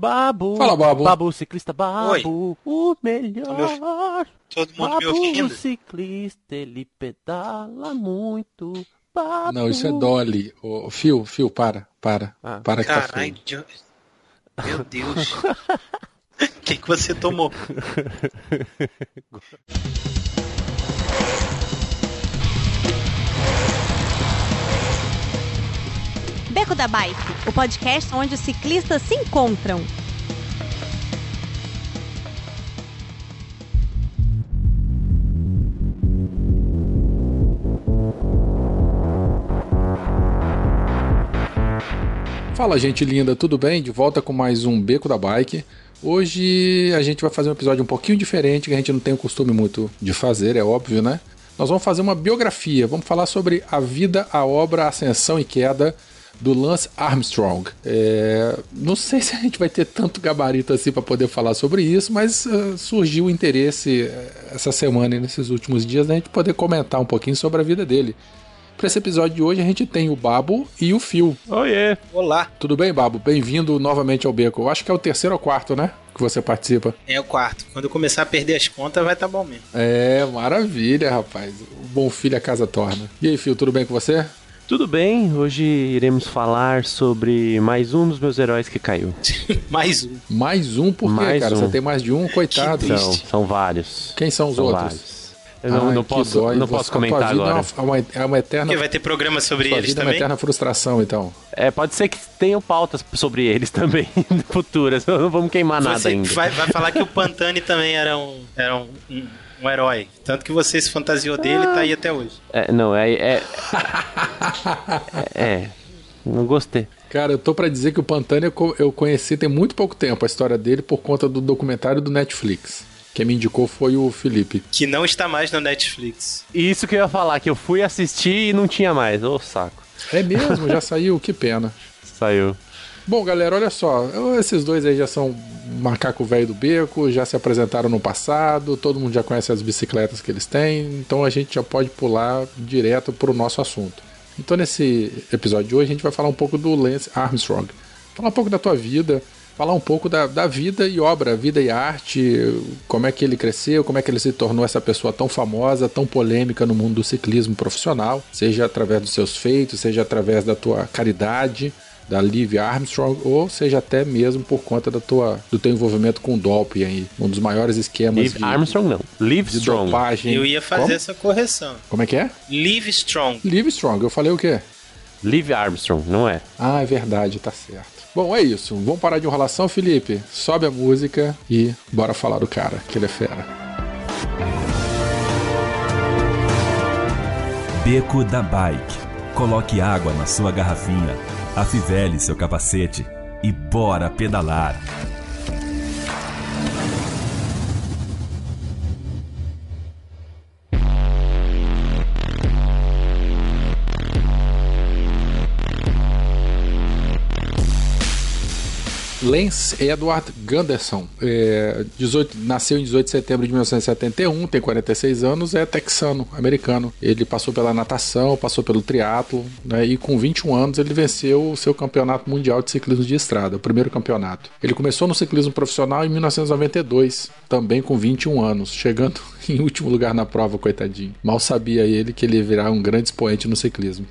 Babu. Fala, Babu. Babu, ciclista, Babu, Oi. o melhor. Todo mundo me Babu, ouvindo? ciclista, ele pedala muito. Babu. Não, isso é Dolly. Ô, Fio, Fio, para, para. Ah. Para que tá Caralho, feio. de- meu Deus. O que, que você tomou? Beco da Bike, o podcast onde os ciclistas se encontram. Fala, gente linda, tudo bem? De volta com mais um Beco da Bike. Hoje a gente vai fazer um episódio um pouquinho diferente, que a gente não tem o costume muito de fazer, é óbvio, né? Nós vamos fazer uma biografia, vamos falar sobre a vida, a obra, a ascensão e queda do Lance Armstrong. É, não sei se a gente vai ter tanto gabarito assim para poder falar sobre isso, mas uh, surgiu o interesse uh, essa semana e nesses últimos dias da gente poder comentar um pouquinho sobre a vida dele. Para esse episódio de hoje a gente tem o Babo e o Phil. Oiê. Olá, Tudo bem, Babo? Bem-vindo novamente ao Beco. Eu acho que é o terceiro ou quarto, né? Que você participa. é o quarto. Quando eu começar a perder as contas, vai tá bom mesmo. É, maravilha, rapaz. O bom filho a casa torna. E aí, Phil, tudo bem com você? Tudo bem, hoje iremos falar sobre mais um dos meus heróis que caiu. Mais um. Mais um, por quê, Mais cara? um. Você tem mais de um, coitado. Que São, são vários. Quem são os São outros? vários. Eu não, Ai, não posso, não Você- posso comentar vida agora. É uma, é uma eterna, Porque vai ter programa sobre sua eles vida é uma também? eterna frustração, então. É, pode ser que tenham pautas sobre eles também futuras. Não vamos queimar nada Você ainda. vai, vai falar que o Pantani também era um, era um, um, um herói. Tanto que você se fantasiou dele e tá aí até hoje. É, não, é, é. é. é, Não gostei. Cara, eu tô pra dizer que o Pantani eu conheci tem muito pouco tempo a história dele por conta do documentário do Netflix. Quem me indicou foi o Felipe. Que não está mais no Netflix. Isso que eu ia falar, que eu fui assistir e não tinha mais. Ô, saco. É mesmo, já saiu, que pena. Saiu. Bom, galera, olha só. Esses dois aí já são macaco velho do beco, já se apresentaram no passado, todo mundo já conhece as bicicletas que eles têm, então a gente já pode pular direto pro nosso assunto. Então, nesse episódio de hoje, a gente vai falar um pouco do Lance Armstrong. Falar um pouco da tua vida, falar um pouco da, da vida e obra, vida e arte, como é que ele cresceu, como é que ele se tornou essa pessoa tão famosa, tão polêmica no mundo do ciclismo profissional, seja através dos seus feitos, seja através da tua caridade, da Liv Armstrong, ou seja até mesmo por conta da tua, do teu envolvimento com o doping aí, um dos maiores esquemas Live de, Armstrong não. Live de Strong. dopagem. Eu ia fazer Como? essa correção. Como é que é? Live Strong. Live Strong, eu falei o quê? Live Armstrong, não é? Ah, é verdade, tá certo. Bom, é isso. Vamos parar de enrolação, Felipe. Sobe a música e bora falar do cara, que ele é fera. Beco da Bike. Coloque água na sua garrafinha, afivele seu capacete e bora pedalar. Lance Edward Gunderson, é, 18 nasceu em 18 de setembro de 1971, tem 46 anos, é texano, americano. Ele passou pela natação, passou pelo triatlo, né, e com 21 anos ele venceu o seu campeonato mundial de ciclismo de estrada, o primeiro campeonato. Ele começou no ciclismo profissional em 1992, também com 21 anos, chegando em último lugar na prova, coitadinho. Mal sabia ele que ele virar um grande expoente no ciclismo.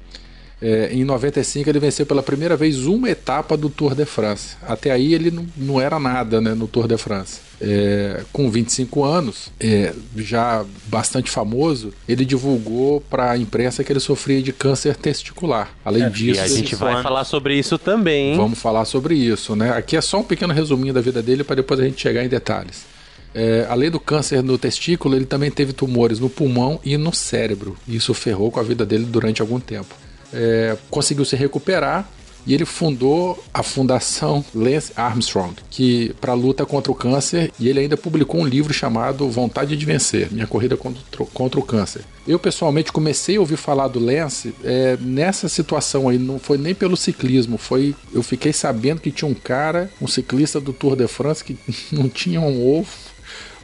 É, em 95 ele venceu pela primeira vez uma etapa do Tour de France. Até aí ele não, não era nada né, no Tour de France. É, com 25 anos, é, já bastante famoso, ele divulgou para a imprensa que ele sofria de câncer testicular. Além É, disso, E a gente vai anos. falar sobre isso também, hein? Vamos falar sobre isso, né? Aqui é só um pequeno resuminho da vida dele para depois a gente chegar em detalhes. É, além do câncer no testículo, ele também teve tumores no pulmão e no cérebro. Isso ferrou com a vida dele durante algum tempo. É, conseguiu se recuperar e ele fundou a Fundação Lance Armstrong, que para luta contra o câncer, e ele ainda publicou um livro chamado Vontade de Vencer, Minha Corrida contra, contra o Câncer. Eu pessoalmente comecei a ouvir falar do Lance é, nessa situação aí, não foi nem pelo ciclismo, foi eu fiquei sabendo que tinha um cara, um ciclista do Tour de France que não tinha um ovo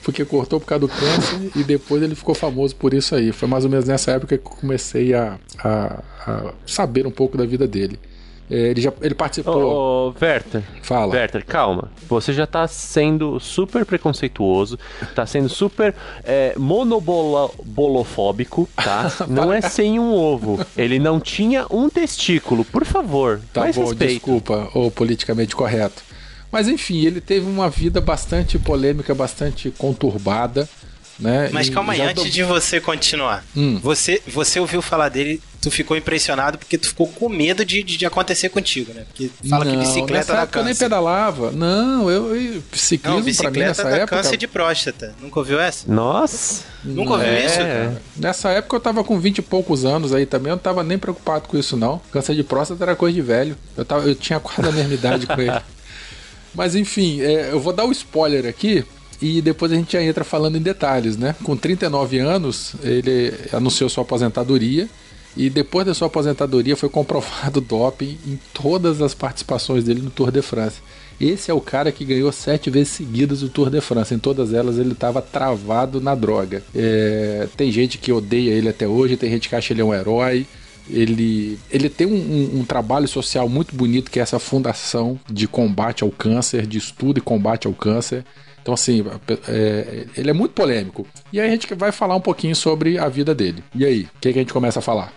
porque cortou por causa do câncer e depois ele ficou famoso por isso aí. Foi mais ou menos nessa época que eu comecei a, a, a saber um pouco da vida dele. É, ele já ele participou. Ô, ô, Werther. Fala. Werther, calma. Você já tá sendo super preconceituoso, tá sendo super é, monobolofóbico, tá? Não é sem um ovo. Ele não tinha um testículo. Por favor, Tá mais bom, respeito. desculpa, ou politicamente correto. Mas enfim, ele teve uma vida bastante polêmica, bastante conturbada, né? Mas E calma aí, antes do- de você continuar. Hum. Você, você ouviu falar dele, tu ficou impressionado porque tu ficou com medo de, de, de acontecer contigo, né? Porque fala que Não, bicicleta nessa dá época eu nem pedalava. Não, eu, eu ciclismo Não, pra mim bicicleta nessa dá época. câncer de próstata. Nunca ouviu essa? Nossa. Nunca ouviu É. isso? Nessa época eu tava com 20 e poucos anos aí também, eu não tava nem preocupado com isso não. Câncer de próstata era coisa de velho. Eu, tava, eu tinha quase a mesma idade com ele. Mas enfim, é, eu vou dar o spoiler aqui e depois a gente já entra falando em detalhes, né? Com 39 anos, ele anunciou sua aposentadoria e depois da sua aposentadoria foi comprovado doping em todas as participações dele no Tour de France. Esse é o cara que ganhou sete vezes seguidas o Tour de France. Em todas elas ele estava travado na droga. É, tem gente que odeia ele até hoje, tem gente que acha ele um herói. Ele, ele tem um, um- um trabalho social muito bonito que é essa fundação de combate ao câncer, de estudo e combate ao câncer. Então, assim, é, ele é muito polêmico. E aí a gente vai falar um pouquinho sobre a vida dele. E aí, o que, que a gente começa a falar?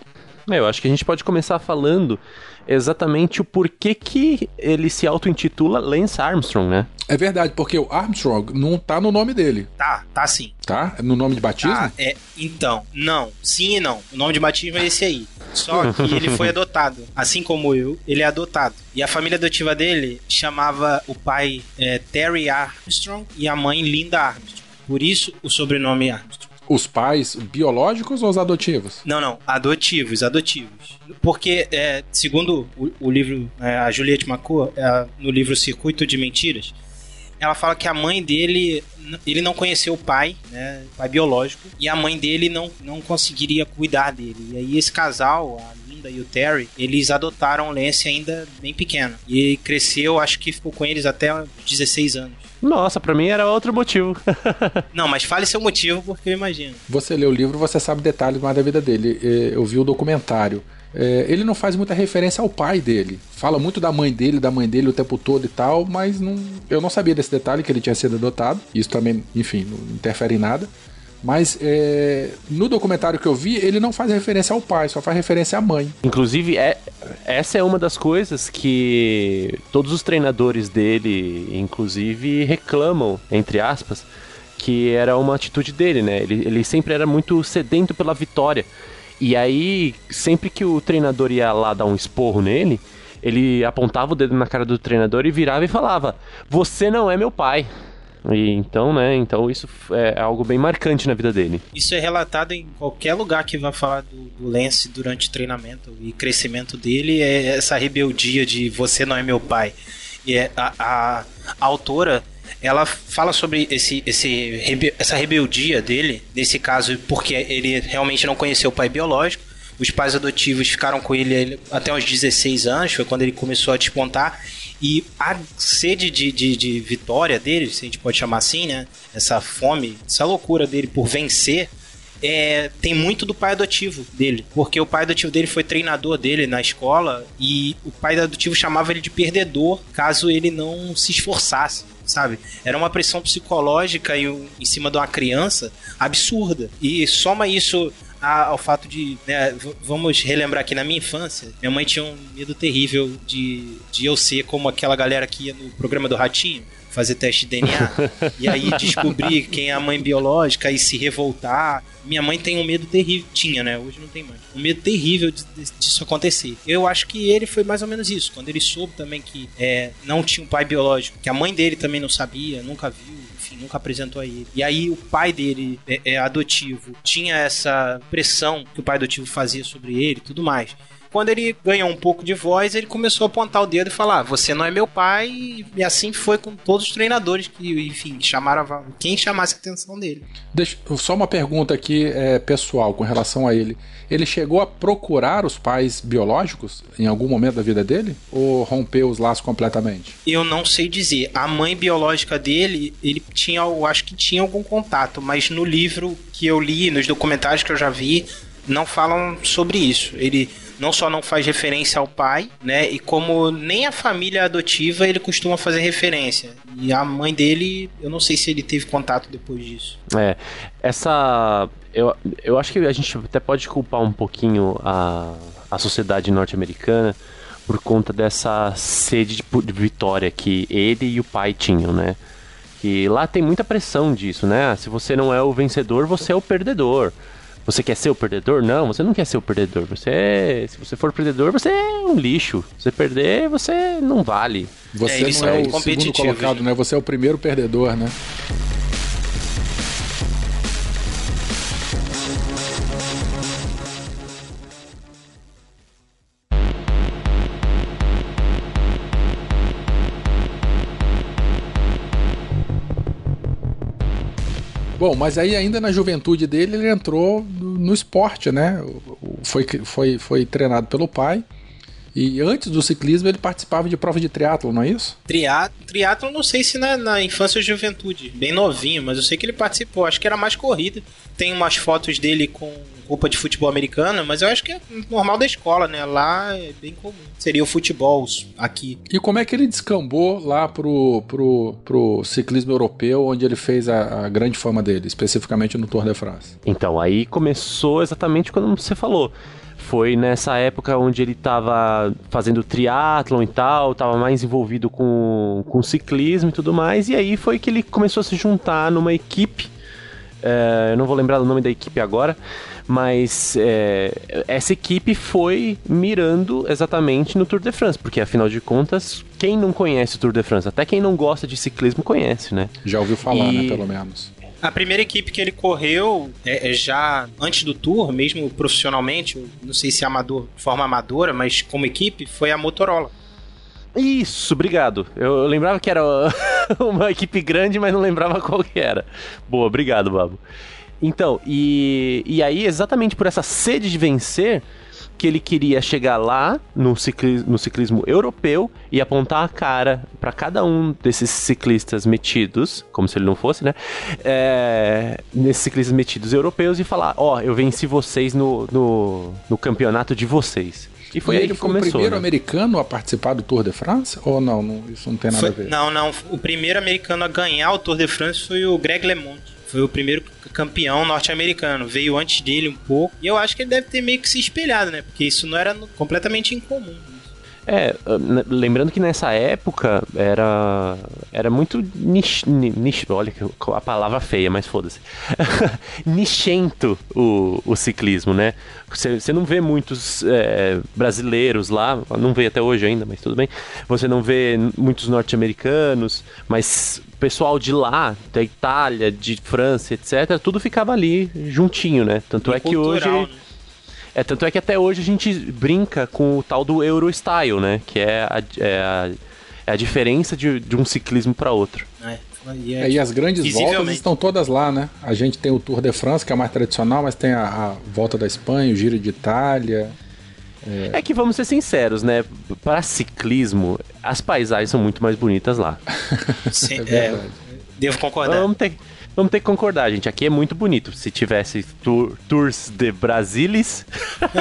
É, Eu acho que a gente pode começar falando exatamente o porquê que ele se auto-intitula Lance Armstrong, né? É verdade, porque o Armstrong não tá no nome dele, Tá, tá sim. tá? É No nome de batismo? Tá, é, então, não, sim e não. O nome de batismo é esse aí. Só que ele foi adotado. Assim como eu, ele é adotado. E a família adotiva dele chamava o pai é, Terry Armstrong e a mãe Linda Armstrong. Por isso o sobrenome Armstrong. Os pais biológicos ou os adotivos? Não, não, adotivos, adotivos. Porque, é, segundo o, o livro, é, a Juliette Macoa, é, no livro Circuito de Mentiras, ela fala que a mãe dele, ele não conheceu o pai, né, pai biológico, e a mãe dele não, não conseguiria cuidar dele. E aí esse casal, a Linda e o Terry, eles adotaram o Lance ainda bem pequeno. E cresceu, acho que ficou com eles até os 16 anos. Nossa, pra mim era outro motivo. Não, mas fale seu motivo, porque eu imagino. Você lê o livro, você sabe detalhes mais da vida dele. É, Eu vi o documentário. É, Ele não faz muita referência ao pai dele. Fala muito da mãe dele, da mãe dele o tempo todo e tal, mas não, eu não sabia desse detalhe que ele tinha sido adotado. Isso também, enfim, não interfere em nada. Mas é, no documentário que eu vi, ele não faz referência ao pai, só faz referência à mãe. Inclusive, é, essa é uma das coisas que todos os treinadores dele, inclusive, reclamam, entre aspas, que era uma atitude dele, né? Ele, ele sempre era muito sedento pela vitória. E aí, sempre que o treinador ia lá dar um esporro nele, ele apontava o dedo na cara do treinador e virava e falava: Você não é meu pai. E então, né? Então isso é algo bem marcante na vida dele. Isso é relatado em qualquer lugar que vai falar do, do Lance durante treinamento e crescimento dele, é essa rebeldia de você não é meu pai. E é, a, a, a autora, ela fala sobre esse, esse, essa rebeldia dele, nesse caso, porque ele realmente não conheceu o pai biológico. Os pais adotivos ficaram com ele até uns 16 anos, foi quando ele começou a despontar. E a sede de, de, de vitória dele, se a gente pode chamar assim, né? Essa fome, essa loucura dele por vencer, é, tem muito do pai adotivo dele. Porque o pai adotivo dele foi treinador dele na escola e o pai adotivo chamava ele de perdedor caso ele não se esforçasse. Sabe? Era uma pressão psicológica e um- em cima de uma criança absurda. E soma isso ao fato de. né, vamos relembrar aqui na minha infância, minha mãe tinha um medo terrível de, de eu ser como aquela galera que ia no programa do Ratinho fazer teste de DNA e aí descobrir quem é a mãe biológica e se revoltar. Minha mãe tem um medo terrível, tinha, né? Hoje não tem mais. Um medo terrível de- de- disso acontecer. Eu acho que ele foi mais ou menos isso. Quando ele soube também que é, não tinha um pai biológico, que a mãe dele também não sabia, nunca viu, enfim, nunca apresentou a ele. E aí o pai dele é, é adotivo, tinha essa pressão que o pai adotivo fazia sobre ele e tudo mais. Quando ele ganhou um pouco de voz, ele começou a apontar o dedo e falar: Você não é meu pai. E assim foi com todos os treinadores que, enfim, chamaram quem chamasse a atenção dele. Deixa, só uma pergunta aqui é, pessoal com relação a ele. Ele chegou a procurar os pais biológicos em algum momento da vida dele? Ou rompeu os laços completamente? Eu não sei dizer. A mãe biológica dele, ele tinha, eu acho que tinha algum contato, mas no livro que eu li, nos documentários que eu já vi, não falam sobre isso. Ele não só não faz referência ao pai, né? E como nem a família adotiva ele costuma fazer referência. E a mãe dele, eu não sei se ele teve contato depois disso. É, essa. Eu, eu acho que a gente até pode culpar um pouquinho a, a sociedade norte-americana por conta dessa sede de, de vitória que ele e o pai tinham, né? Que lá tem muita pressão disso, né? Se você não é o vencedor, você é o perdedor. Você quer ser o perdedor? Não, você não quer ser o perdedor. Você é, se você for perdedor, você é um lixo. Se você perder, você não vale. Você é, não é, é o segundo colocado, né? Você é o primeiro perdedor, né? Bom, mas aí ainda na juventude dele ele entrou no esporte, né? Foi, foi, foi treinado pelo pai. E antes do ciclismo ele participava de prova de triatlo, não é isso? Triatlo, triatlo não sei se na, na, infância ou juventude, bem novinho, mas eu sei que ele participou. Acho que era mais corrida. Tem umas fotos dele com roupa de futebol americana, mas eu acho que é normal da escola, né? Lá é bem comum. Seria o futebol aqui. E como é que ele descambou lá pro, pro, pro ciclismo europeu, onde ele fez a, a grande fama dele, especificamente no Tour de France? Então, aí começou exatamente quando você falou foi nessa época onde ele estava fazendo triatlon e tal, estava mais envolvido com, com ciclismo e tudo mais, e aí foi que ele começou a se juntar numa equipe, é, eu não vou lembrar o nome da equipe agora, mas é, essa equipe foi mirando exatamente no Tour de France, porque afinal de contas, quem não conhece o Tour de France, até quem não gosta de ciclismo conhece, né? Já ouviu falar, né, e... né, pelo menos. A primeira equipe que ele correu é, é, já antes do Tour, mesmo profissionalmente, não sei se é amador, forma amadora, mas como equipe, foi a Motorola. Isso, obrigado. Eu lembrava que era uma equipe grande, mas não lembrava qual que era. Boa, obrigado, Babo. Então, e, e aí, exatamente por essa sede de vencer, que ele queria chegar lá no ciclismo, no ciclismo europeu e apontar a cara para cada um desses ciclistas metidos, como se ele não fosse, né? É, nesses ciclistas metidos europeus e falar: Ó, oh, eu venci vocês no, no, no, campeonato de vocês. E foi e aí que foi começou. o primeiro né? americano a participar do Tour de France? Ou não? não isso não tem nada foi, a ver? Não, não. O primeiro americano a ganhar o Tour de France foi o Greg LeMond. Foi o primeiro campeão norte-americano. Veio antes dele um pouco. E eu acho que ele deve ter meio que se espelhado, né? Porque isso não era completamente incomum. É, lembrando que nessa época era era muito niche, niche olha a palavra feia, mas foda-se. Nichento o, o ciclismo, né? Você não vê muitos é, brasileiros lá, não vê até hoje ainda, mas tudo bem. Você não vê muitos norte-americanos, mas pessoal de lá, da Itália, de França, etc., tudo ficava ali juntinho, né? Tanto e é que hoje. Né? É, tanto é que até hoje a gente brinca com o tal do Eurostyle, né? Que é a, é a, é a diferença de, de um ciclismo para outro. É. E, é, e as grandes voltas estão todas lá, né? A gente tem o Tour de France, que é mais tradicional, mas tem a, a volta da Espanha, o Giro de Itália. É... é... que vamos ser sinceros, né? Para ciclismo, as paisagens são muito mais bonitas lá. Sim, é, é devo concordar. Vamos ter, vamos ter que concordar, gente. Aqui é muito bonito. Se tivesse tour, tours de Brasilis,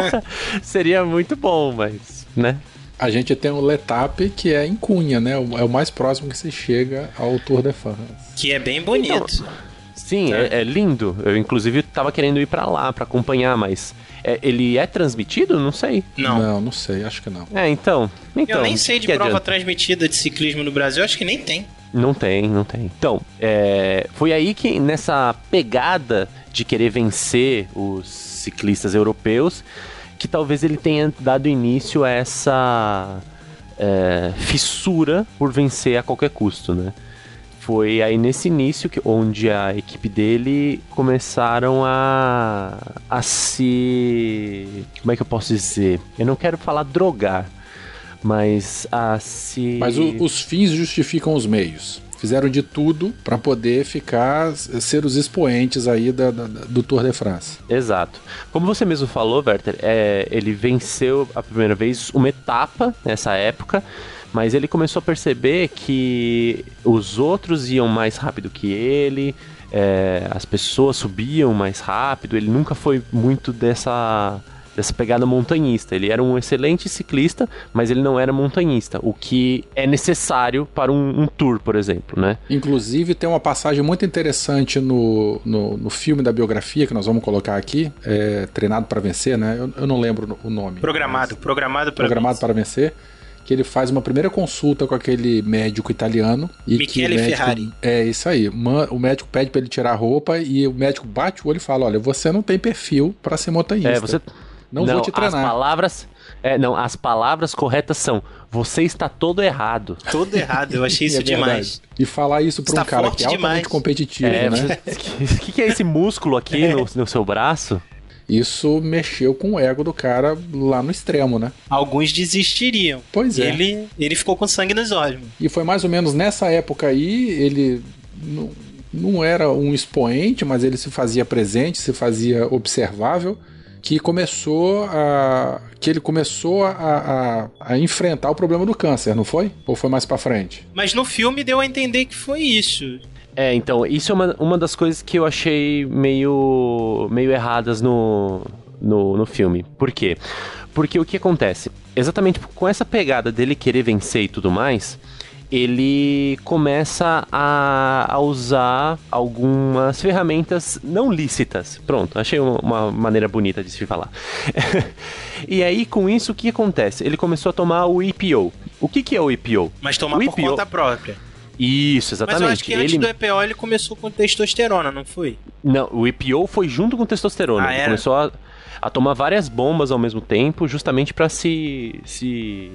seria muito bom, mas, né? A gente tem o Letap, que é em Cunha, né? É o mais próximo que se chega ao Tour de France. Que é bem bonito. Então, sim, é. É, é. lindo. Eu, inclusive, tava querendo ir para lá para acompanhar, mas é, ele é transmitido? Não sei. Não. Não, não sei, acho que não. É, então. então eu nem sei de prova adianta? transmitida de ciclismo no Brasil, acho que nem tem. Não tem, não tem. Então, é, foi aí que nessa pegada de querer vencer os ciclistas europeus, que talvez ele tenha dado início a essa é, fissura por vencer a qualquer custo, né? Foi aí nesse início que, onde a equipe dele começaram a, a se. Como é que eu posso dizer? Eu não quero falar drogar, mas a se. Mas o, os fins justificam os meios. Fizeram de tudo para poder ficar, ser os expoentes aí da, da, do Tour de France. Exato. Como você mesmo falou, Werther, é, ele venceu a primeira vez uma etapa nessa época, Mas ele começou a perceber que os outros iam mais rápido que ele, é, as pessoas subiam mais rápido, ele nunca foi muito dessa dessa pegada montanhista. Ele era um excelente ciclista, mas ele não era montanhista, o que é necessário para um, um tour, por exemplo, né? Inclusive tem uma passagem muito interessante no, no, no filme da biografia que nós vamos colocar aqui, é, Treinado para Vencer, né? Eu, eu, não lembro o nome. Programado, mas, programado para Programado vencer. para Vencer que ele faz uma primeira consulta com aquele médico italiano. E Michele médico, Ferrari. É isso aí. O médico pede para ele tirar a roupa e o médico bate o olho e fala: Olha, você não tem perfil para ser montanhista. É, você não, não vou te treinar. As palavras. É, não, as palavras corretas são: você está todo errado. Todo errado, eu achei isso é demais. E falar isso para um cara que é altamente demais. competitivo, é, né? O que, que, é esse músculo aqui é. no, no seu braço? Isso mexeu com o ego do cara lá no extremo, né? Alguns desistiriam. Pois é. Ele, ele ficou com sangue nos olhos. E foi mais ou menos nessa época aí, ele não, não era um expoente, mas ele se fazia presente, se fazia observável que começou a. que ele começou a, a, a, enfrentar o problema do câncer, não foi? Ou foi mais para frente? Mas no filme deu a entender que foi isso. É, então, isso é uma, uma das coisas que eu achei meio, meio erradas no, no, no filme. Por quê? Porque o que acontece? Exatamente com essa pegada dele querer vencer e tudo mais, ele começa a, a, usar algumas ferramentas não lícitas. Pronto, achei uma maneira bonita de se falar. e aí, com isso, o que acontece? Ele começou a tomar o EPO. O que, que é o EPO? Mas tomar o por conta própria. Isso, exatamente. Mas eu acho que antes ele... do EPO ele começou com testosterona, não foi? Não, o EPO foi junto com testosterona. Ah, ele começou a, a tomar várias bombas ao mesmo tempo, justamente para se. se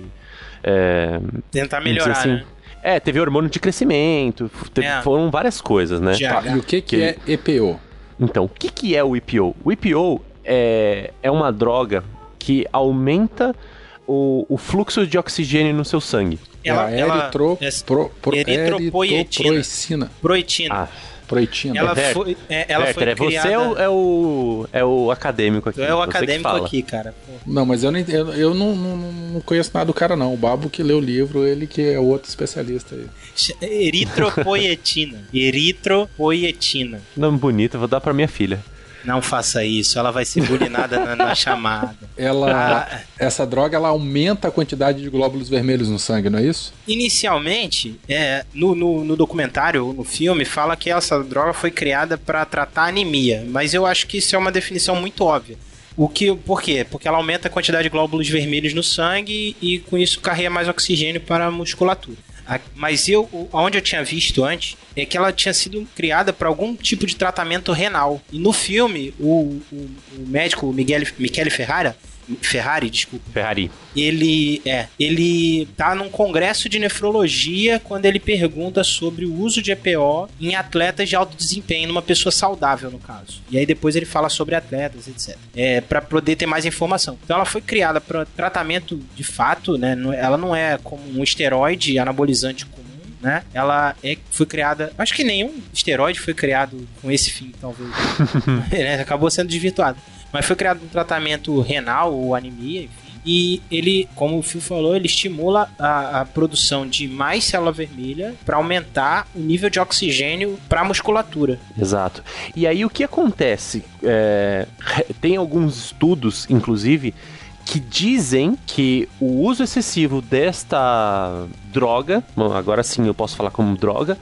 é, Tentar melhorar, assim, né? É, teve hormônio de crescimento, teve, é. foram várias coisas, né? Tá, e o que, que, que é EPO? Então, o que, que é o EPO? O EPO é, é uma droga que aumenta o, o fluxo de oxigênio no seu sangue. Ela, é ela, eritro, é, pro, pro, eritropoietina. Proetina. Ah. Proetina. Ela foi, é, ela foi criada... Você é o, é o, é o acadêmico aqui. É o acadêmico aqui, cara. Não, mas eu, nem, eu, eu não, não, não, conheço nada do cara, não. O Babo que leu o livro, ele que é outro especialista aí. Eritropoietina. Eritropoietina. Nome bonito, vou dar pra minha filha. Não faça isso, ela vai ser bulinada na, na, chamada. Ela, ah, essa droga ela aumenta a quantidade de glóbulos vermelhos no sangue, não é isso? Inicialmente, é, no, no, no documentário, no filme, fala que essa droga foi criada para tratar anemia, mas eu acho que isso é uma definição muito óbvia. O que, por quê? Porque ela aumenta a quantidade de glóbulos vermelhos no sangue e com isso carrega mais oxigênio para a musculatura. Mas eu, onde eu tinha visto antes, é que ela tinha sido criada para algum tipo de tratamento renal. E no filme, o, o, o médico Miguel, Michele Ferrara Ferrari, desculpa. Ferrari. Ele é, ele tá num congresso de nefrologia quando ele pergunta sobre o uso de EPO em atletas de alto desempenho, numa pessoa saudável no caso. E aí depois ele fala sobre atletas, etc. É para poder ter mais informação. Então ela foi criada para tratamento de fato, né? Ela não é como um esteroide anabolizante comum né? Ela é, foi criada. Acho que nenhum esteroide foi criado com esse fim, talvez. é, acabou sendo desvirtuado. Mas foi criado um tratamento renal ou anemia, enfim. E ele, como o Phil falou, ele estimula a, a produção de mais célula vermelha para aumentar o nível de oxigênio para a musculatura. Exato. E aí o que acontece? É, tem alguns estudos, inclusive, que dizem que o uso excessivo desta droga, agora sim eu posso falar como droga,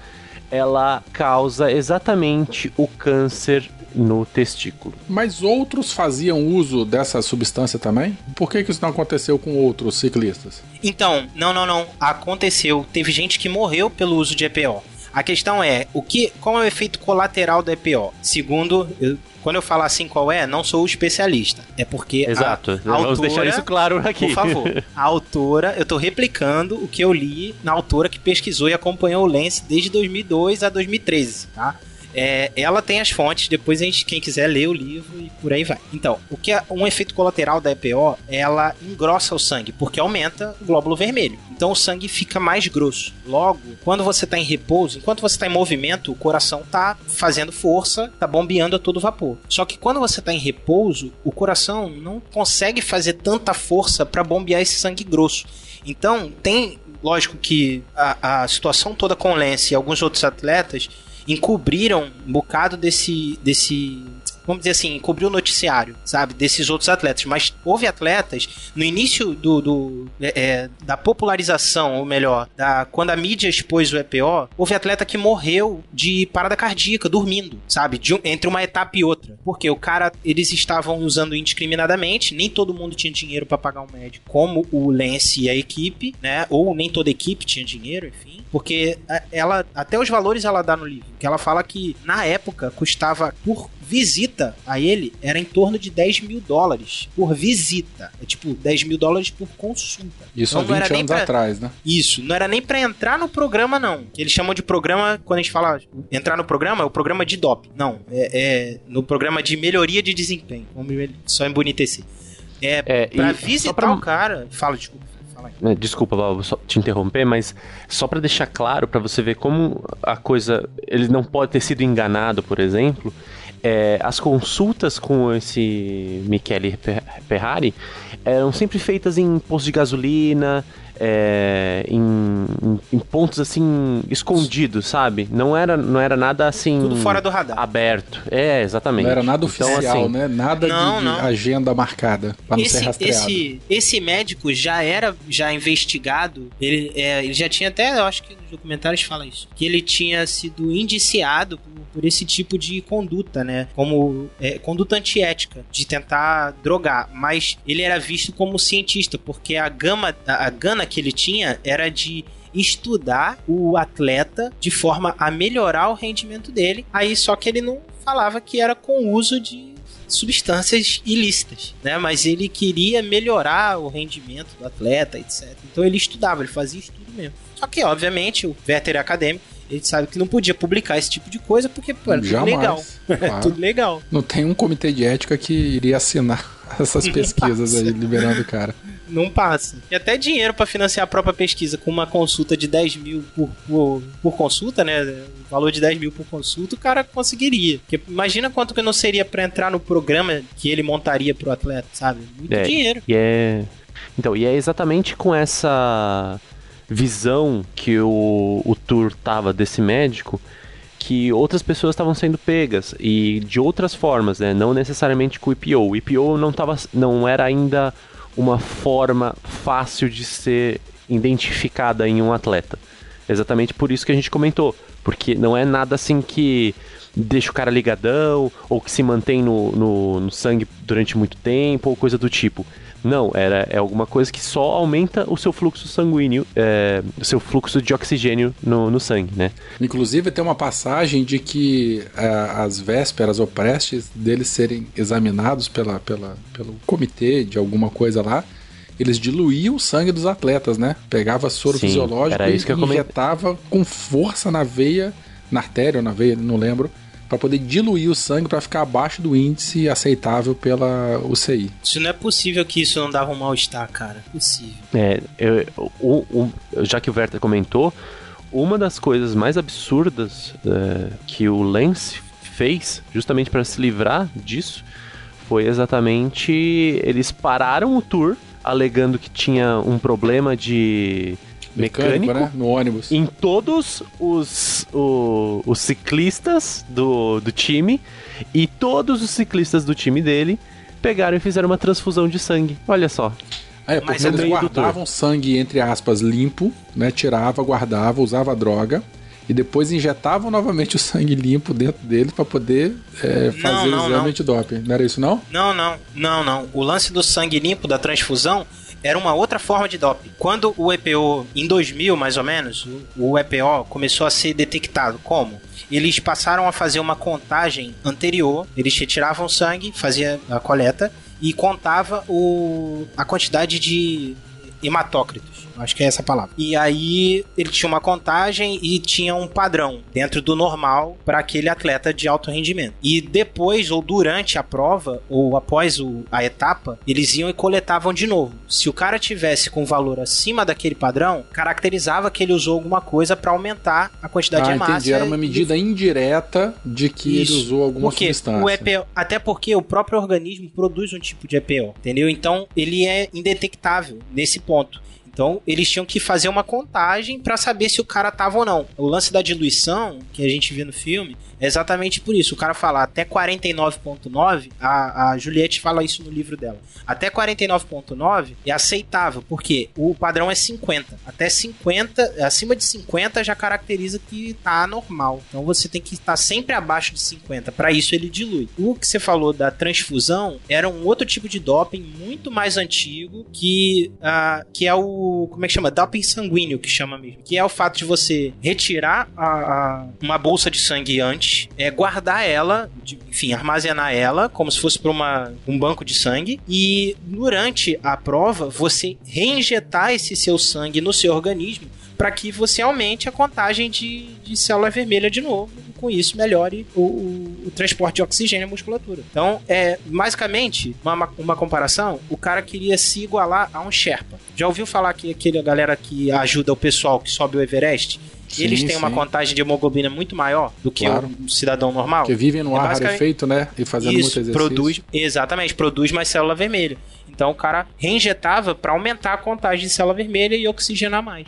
ela causa exatamente o câncer no testículo. Mas outros faziam uso dessa substância também? Por que, que isso não aconteceu com outros ciclistas? Então, não, não, não. Aconteceu. Teve gente que morreu pelo uso de EPO. A questão é, o que, qual é o efeito colateral do EPO? Segundo, eu, quando eu falar assim qual é, não sou o especialista. É porque Exato. A, a Vamos autora, deixar isso claro aqui. Por favor. A autora, eu estou replicando o que eu li na autora que pesquisou e acompanhou o Lance desde 2002 a 2013, tá? É, ela tem as fontes, depois a gente, quem quiser ler o livro e por aí vai. Então, o que é um efeito colateral da EPO, ela engrossa o sangue, porque aumenta o glóbulo vermelho. Então o sangue fica mais grosso. Logo, quando você está em repouso, enquanto você está em movimento, o coração está fazendo força, está bombeando a todo vapor. Só que quando você está em repouso, o coração não consegue fazer tanta força para bombear esse sangue grosso. Então, tem lógico que a, a situação toda com o Lance e alguns outros atletas encobriram um bocado desse, desse vamos dizer assim, cobriu o noticiário, sabe, desses outros atletas. Mas houve atletas no início do, do é, é da popularização, ou melhor, da quando a mídia expôs o EPO, houve atleta que morreu de parada cardíaca, dormindo, sabe, de, entre uma etapa e outra. Porque o cara, eles estavam usando indiscriminadamente, nem todo mundo tinha dinheiro para pagar um médico, como o Lance e a equipe, né? Ou nem toda equipe tinha dinheiro, enfim. Porque ela, até os valores ela dá no livro, que ela fala que na época custava por visita a ele era em torno de 10 mil dólares por visita. É tipo 10 mil dólares por consulta. Isso então, há 20 anos pra... atrás, né? Isso, não era nem para entrar no programa, não. Eles chamam de programa, quando a gente fala entrar no programa, é o programa de DOP. Não, é, é no programa de melhoria de desempenho. Vamos só embonitecer. É, é pra visitar pra... o cara. Fala, desculpa. É, desculpa, Val, só te interromper, mas só para deixar claro para você ver como a coisa, ele não pode ter sido enganado, por exemplo, é, as consultas com esse Michele Ferrari eram sempre feitas em postos de gasolina, é, em, em, em, pontos assim escondidos, sabe? Não era, não era nada assim. Tudo fora do radar. Aberto. É, exatamente. Não era nada então, oficial, então, assim, né? Nada não, de, não. agenda marcada para não ser rastreado. Esse, esse médico já era já investigado. Ele, é, ele já tinha até, eu acho que nos documentários fala isso, que ele tinha sido indiciado por, por esse tipo de conduta, né? Como é, conduta antiética, de tentar drogar. Mas ele era visto como cientista, porque a gama, a, a gana que ele tinha era de estudar o atleta de forma a melhorar o rendimento dele. Aí só que ele não falava que era com uso de substâncias ilícitas, né? Mas ele queria melhorar o rendimento do atleta, etc. Então ele estudava, ele fazia estudo mesmo. Só que, obviamente, o Véter acadêmico ele sabe que não podia publicar esse tipo de coisa porque pô, era tudo legal. Claro. tudo legal. Não tem um comitê de ética que iria assinar essas pesquisas aí, liberando o cara. Não passa. E até dinheiro para financiar a própria pesquisa com uma consulta de 10 mil por, por, por consulta, né? O valor de 10 mil por consulta, o cara conseguiria. Porque imagina quanto que não seria para entrar no programa que ele montaria pro atleta, sabe? Muito é, dinheiro. E é. Então, e é exatamente com essa visão que o, o tour tava desse médico que outras pessoas estavam sendo pegas e de outras formas, né? Não necessariamente com o IPO. O IPO não, tava, não era ainda uma forma fácil de ser identificada em um atleta. Exatamente por isso que a gente comentou, porque não é nada assim que deixa o cara ligadão ou que se mantém no, no, no sangue durante muito tempo ou coisa do tipo. Não, era, é alguma coisa que só aumenta o seu fluxo sanguíneo, é, o seu fluxo de oxigênio no, no sangue, né? Inclusive tem uma passagem de que é, as vésperas ou prestes deles serem examinados pela, pela, pelo comitê de alguma coisa lá, eles diluíam o sangue dos atletas, né? Pegava soro Sim, fisiológico e injetava com força na veia, na artéria ou na veia, não lembro, para poder diluir o sangue para ficar abaixo do índice aceitável pela UCI. Isso não é possível que isso não dava um mal-estar, cara. Possível. É, eu, o, o, já que o Werther comentou, uma das coisas mais absurdas é, que o Lance fez, justamente para se livrar disso, foi exatamente eles pararam o tour alegando que tinha um problema de mecânico, mecânico né? no ônibus. Em todos os, o, os ciclistas do, do time e todos os ciclistas do time dele pegaram e fizeram uma transfusão de sangue. Olha só. É, porque eles guardavam sangue, entre aspas, limpo, né? Tirava, guardava, usava droga e depois injetavam novamente o sangue limpo dentro deles para poder é, fazer não, não, o exame de doping. Não era isso, não? Não, não, não, não. O lance do sangue limpo da transfusão era uma outra forma de doping. Quando o EPO, em 2000 mais ou menos, o EPO começou a ser detectado como? Eles passaram a fazer uma contagem anterior, eles retiravam sangue, fazia a coleta e contava o, a quantidade de hematócritos. Acho que é essa palavra. E aí ele tinha uma contagem e tinha um padrão dentro do normal para aquele atleta de alto rendimento. E depois ou durante a prova ou após o, a etapa, eles iam e coletavam de novo. Se o cara tivesse com valor acima daquele padrão, caracterizava que ele usou alguma coisa para aumentar a quantidade ah, de massa. Entendi. Era uma medida indireta de que Isso. ele usou alguma porque substância. O EPO, até porque o próprio organismo produz um tipo de EPO, entendeu? Então ele é indetectável nesse ponto. Então eles tinham que fazer uma contagem para saber se o cara tava ou não. O lance da diluição que a gente vê no filme exatamente por isso. O cara fala até 49.9, a, a Juliette fala isso no livro dela. Até 49.9 é aceitável, porque o padrão é 50. Até 50, acima de 50 já caracteriza que tá anormal. Então você tem que estar sempre abaixo de 50. Para isso ele dilui. O que você falou da transfusão era um outro tipo de doping muito mais antigo que, uh, que é o. Como é que chama? Doping sanguíneo, que chama mesmo. Que é o fato de você retirar a, a, uma bolsa de sangue antes, é, guardar ela, de, enfim, armazenar ela, como se fosse para um banco de sangue, e durante a prova você reinjetar esse seu sangue no seu organismo para que você aumente a contagem de, de célula vermelha de novo. Com isso, melhore o, o, o transporte de oxigênio à musculatura. Então, é basicamente, uma, uma comparação: o cara queria se igualar a um Sherpa. Já ouviu falar que aquele galera que ajuda o pessoal que sobe o Everest? Sim, eles têm sim. uma contagem de hemoglobina muito maior do que claro. um cidadão normal. Que vivem no é ar rarefeito, né? E fazendo Isso, muito exercício. Produz, exatamente, produz mais célula vermelha. Então o cara reinjetava para aumentar a contagem de célula vermelha e oxigenar mais.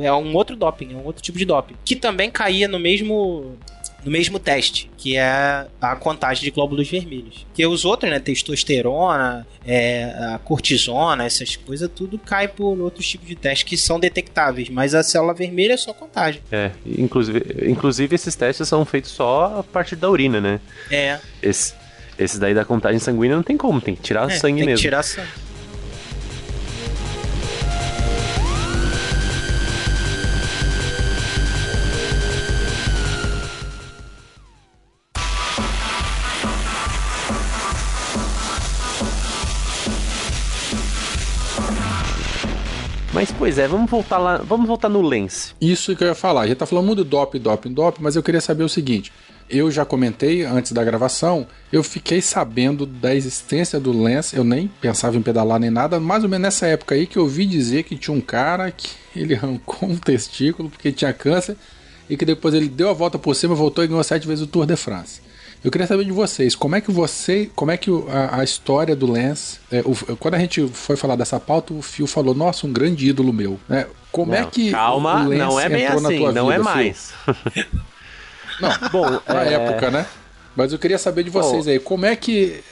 É um outro doping, é um outro tipo de doping. Que também caía no mesmo no mesmo teste, que é a contagem de glóbulos vermelhos. Que os outros, né, testosterona, é, a cortisona, essas coisas, tudo cai por outros tipos de testes que são detectáveis, mas a célula vermelha é só contagem. É, inclusive, inclusive esses testes são feitos só a partir da urina, né? É. Esse, esses daí da contagem sanguínea não tem como, tem que tirar é, sangue tem mesmo. Que tirar sangue. Mas pois é, vamos voltar lá, vamos voltar no Lens. Isso que eu ia falar. Já tá falando muito dop, dop, dop, mas eu queria saber o seguinte eu já comentei antes da gravação, eu fiquei sabendo da existência do Lance, eu nem pensava em pedalar nem nada, mais ou menos nessa época aí que eu ouvi dizer que tinha um cara que ele arrancou um testículo porque tinha câncer e que depois ele deu a volta por cima, voltou e ganhou sete vezes o Tour de France. Eu queria saber de vocês, como é que você, como é que a, a história do Lance, é, o, quando a gente foi falar dessa pauta, o Phil falou, nossa, um grande ídolo meu, né? Como é não, é que calma, o Lance não é bem assim, não vida, é mais. Não, bom, na é... época, né? Mas eu queria saber de vocês aí, como é que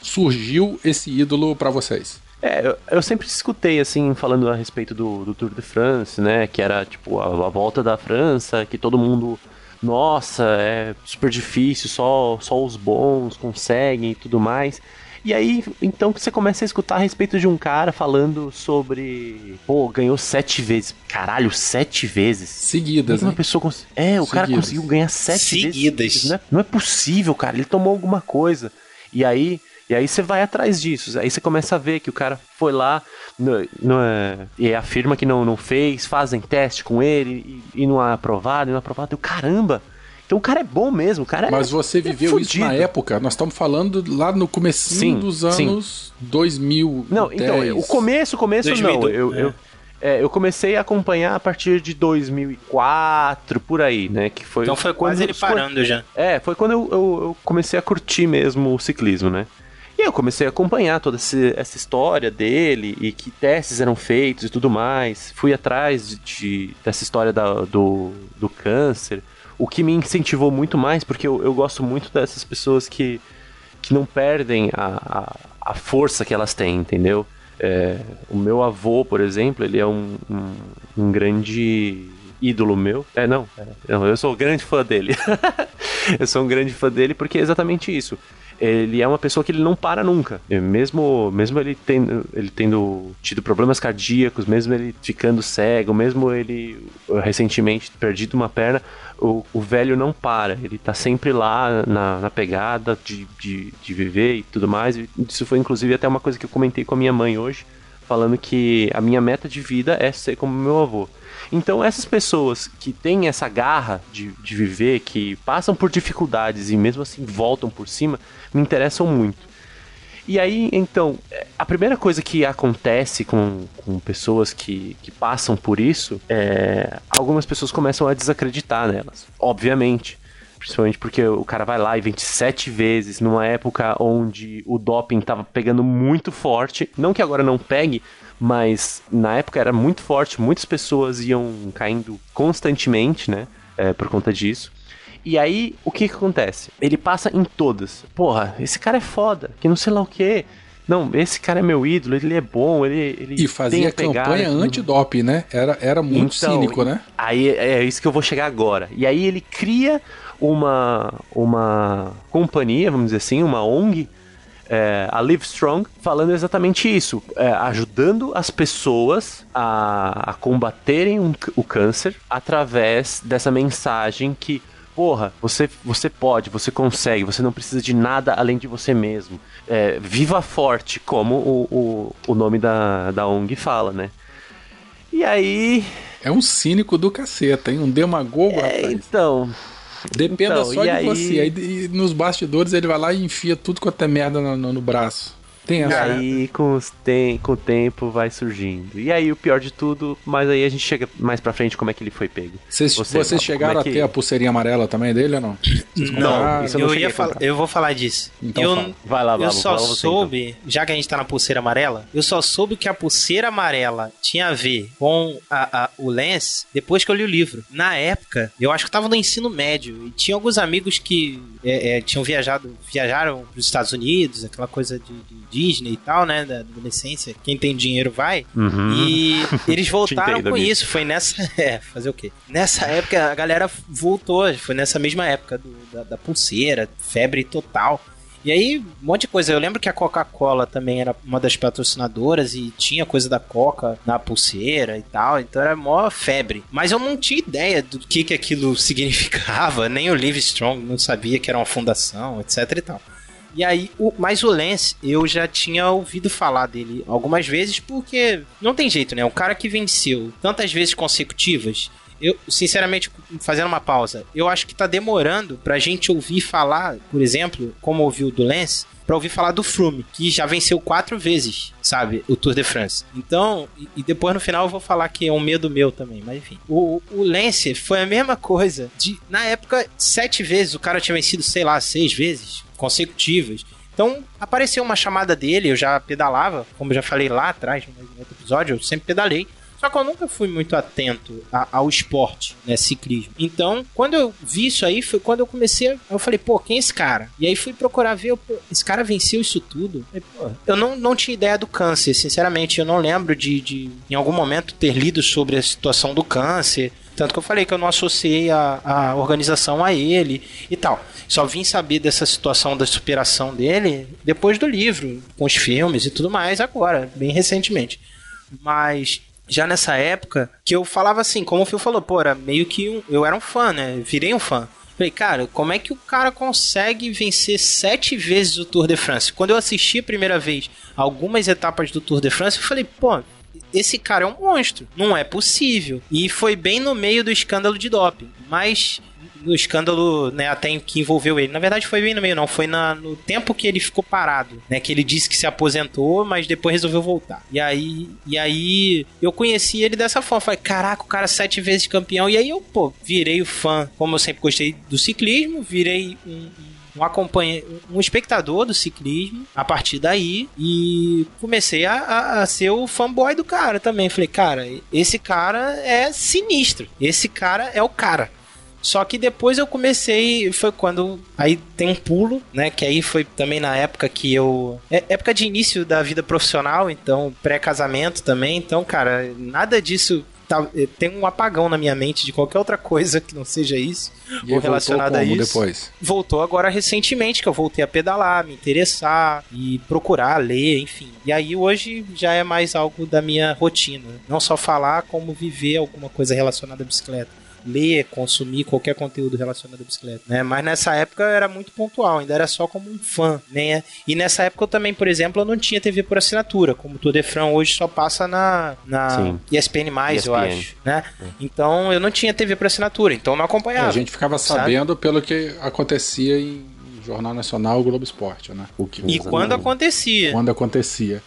surgiu esse ídolo para vocês? É, eu, eu, sempre escutei, assim, falando a respeito do, do, Tour de France, né? Que era, tipo, a, a, volta da França, que todo mundo. Nossa, é super difícil, só, só os bons conseguem e tudo mais. E aí, então você começa a escutar a respeito de um cara falando sobre. Pô, ganhou sete vezes. Caralho, sete vezes. Seguidas, Uma pessoa cons... É, o Seguidas. cara conseguiu ganhar sete Seguidas. vezes. Não é, não é possível, cara. Ele tomou alguma coisa. E aí. E aí você vai atrás disso. Aí você começa a ver que o cara foi lá no, no, é, e afirma que não, não fez, fazem teste com ele e, e não é aprovado, e não é aprovado. Eu, caramba! Então o cara é bom mesmo, o cara Mas é, você viveu é isso na época? Nós estamos falando lá no começo dos anos sim. 2000. Não, então, o começo, o começo 2000, não. Eu, é. eu, é, eu comecei a acompanhar a partir de 2004, por aí, né? Que foi então foi quase ele parando já. É, foi quando eu, eu, eu, comecei a curtir mesmo o ciclismo, né? E eu comecei a acompanhar toda essa história dele e que testes eram feitos e tudo mais. Fui atrás de, de dessa história da, do, do câncer o que me incentivou muito mais, porque eu, eu gosto muito dessas pessoas que, que não perdem a, a, a força que elas têm, entendeu? É, o meu avô, por exemplo, ele é um, um, um grande ídolo meu. É, não, é, eu sou um grande fã dele. eu sou um grande fã dele porque é exatamente isso ele é uma pessoa que ele não para nunca. Mesmo, mesmo ele, tendo, ele tendo tido problemas cardíacos, mesmo ele ficando cego, mesmo ele recentemente perdido uma perna, o, o velho não para. Ele tá sempre lá na, na pegada de, de, de viver e tudo mais. Isso foi inclusive até uma coisa que eu comentei com a minha mãe hoje, falando que a minha meta de vida é ser como meu avô. Então, essas pessoas que têm essa garra de, de viver, que passam por dificuldades e mesmo assim voltam por cima, me interessam muito. E aí, então, a primeira coisa que acontece com, com pessoas que, que passam por isso é. Algumas pessoas começam a desacreditar nelas, obviamente. Principalmente porque o cara vai lá e vence sete vezes numa época onde o doping tava pegando muito forte. Não que agora não pegue, mas na época era muito forte, muitas pessoas iam caindo constantemente, né? É, por conta disso. E aí, o que que acontece? Ele passa em todas. Porra, esse cara é foda, que não sei lá o que. Não, esse cara é meu ídolo, ele é bom, ele. ele E fazia tem a pegada, campanha tudo. anti-dop, né? Era, era muito Então, cínico, né? Aí é isso que eu vou chegar agora. E aí ele cria uma, uma companhia, vamos dizer assim, uma ONG, é, a Live Strong, falando exatamente isso, é, ajudando as pessoas a, a combaterem um o câncer através dessa mensagem que Porra, você, você pode, você consegue, você não precisa de nada além de você mesmo. É, viva forte, como o, o, o nome da, da ONG fala, né? E aí, É um cínico do caceta, hein? Um demagogo, é, rapaz. então, Dependa então, só de aí- você. Aí, e nos bastidores ele vai lá e enfia tudo quanto é merda no, no- no braço. Tem E essa. aí, com, os tem, com o tempo, vai surgindo. E aí, o pior de tudo, mas aí a gente chega mais pra frente como é que ele foi pego. Vocês, Você, vocês chegaram é que- a ter a pulseirinha amarela também dele ou não? Não, eu não eu, ia falar, eu vou falar disso. Então eu, fala. Vai lá, eu Babo, só fala você, então. soube, já que a gente tá na pulseira amarela, eu só soube que a pulseira amarela tinha a ver com a- a- o Lance depois que eu li o livro. Na época, eu acho que eu tava no ensino médio e tinha alguns amigos que é, é, tinham viajado, viajaram pros Estados Unidos, aquela coisa de, de Disney e tal, né, da adolescência. Quem tem dinheiro vai. Uhum. E eles voltaram com amigo. isso. Foi nessa. É, fazer o quê? Nessa época a galera voltou. Foi nessa mesma época do- da, da pulseira, febre total. E aí, um monte de coisa. Eu lembro que a Coca-Cola também era uma das patrocinadoras e tinha coisa da Coca na pulseira e tal. Então era mó febre. Mas eu não tinha ideia do que, que aquilo significava. Nem o Live Strong não sabia que era uma fundação, etc e tal. E aí, o, mas o Lance, eu já tinha ouvido falar dele algumas vezes, porque não tem jeito, né? Um cara que venceu tantas vezes consecutivas, eu, sinceramente, fazendo uma pausa, eu acho que tá demorando pra gente ouvir falar, por exemplo, como ouviu do Lance, pra ouvir falar do Froome, que já venceu quatro vezes, sabe, o Tour de France. Então, e, depois no final eu vou falar que é um medo meu também, mas enfim. O, o Lance foi a mesma coisa. De, na época, sete vezes, o cara tinha vencido, sei lá, seis vezes consecutivas. Então, apareceu uma chamada dele, eu já pedalava, como eu já falei lá atrás, no outro episódio, eu sempre pedalei. Só que eu nunca fui muito atento a- ao esporte, né, ciclismo. Então, quando eu vi isso aí, foi quando eu comecei, eu falei, pô, quem é esse cara? E aí fui procurar ver, eu, esse cara venceu isso tudo? Aí, pô, eu não, não tinha ideia do câncer, sinceramente, eu não lembro de, de, em algum momento, ter lido sobre a situação do câncer. Tanto que eu falei que eu não associei a, a organização a ele e tal. Só vim saber dessa situação da superação dele depois do livro, com os filmes e tudo mais, agora, bem recentemente. Mas já nessa época, que eu falava assim, como o Phil falou, pô, era meio que um, eu era um fã, né? Virei um fã. Falei, cara, como é que o cara consegue vencer sete vezes o Tour de France? Quando eu assisti a primeira vez algumas etapas do Tour de France, eu falei, pô, esse cara é um monstro. Não é possível. E foi bem no meio do escândalo de doping. Mas no escândalo, né, até que envolveu ele. Na verdade, foi bem no meio, não. Foi na, no tempo que ele ficou parado, né? Que ele disse que se aposentou, mas depois resolveu voltar. E aí, e aí eu conheci ele dessa forma. Falei, caraca, o cara sete vezes campeão. E aí eu, pô, virei o fã, como eu sempre gostei do ciclismo, virei um, um acompanha um espectador do ciclismo a partir daí e comecei a, a- a ser o fanboy do cara também. Falei, cara, esse cara é sinistro. Esse cara é o cara. Só que depois eu comecei, foi quando aí tem um pulo, né? Que aí foi também na época que eu. É época de início da vida profissional, então pré-casamento também. Então, cara, nada disso. tá- tem um apagão na minha mente de qualquer outra coisa que não seja isso. E ou voltou a isso depois? voltou agora recentemente, que eu voltei a pedalar, me interessar e procurar, ler, enfim. E aí hoje já é mais algo da minha rotina. Não só falar, como viver alguma coisa relacionada à bicicleta. Ler, consumir qualquer conteúdo relacionado à bicicleta, né? Mas nessa época era muito pontual, ainda era só como um fã, né? E nessa época eu também, por exemplo, eu não tinha TV por assinatura, como o Tour de France hoje só passa na, na Sim. ESPN+, eu ESPN. acho, né? Então eu não tinha TV por assinatura, então eu não acompanhava. É, a gente ficava sabe? sabendo pelo que acontecia em Jornal Nacional Globo Esporte, né? O que, E o- quando acontecia. quando acontecia.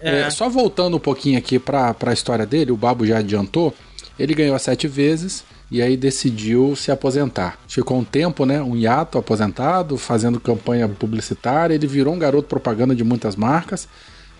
É. É, só voltando um pouquinho aqui para a história dele, o Babo já adiantou. Ele ganhou sete vezes, e aí decidiu se aposentar. Ficou um tempo, né, um hiato aposentado, fazendo campanha publicitária, ele virou um garoto propaganda de muitas marcas,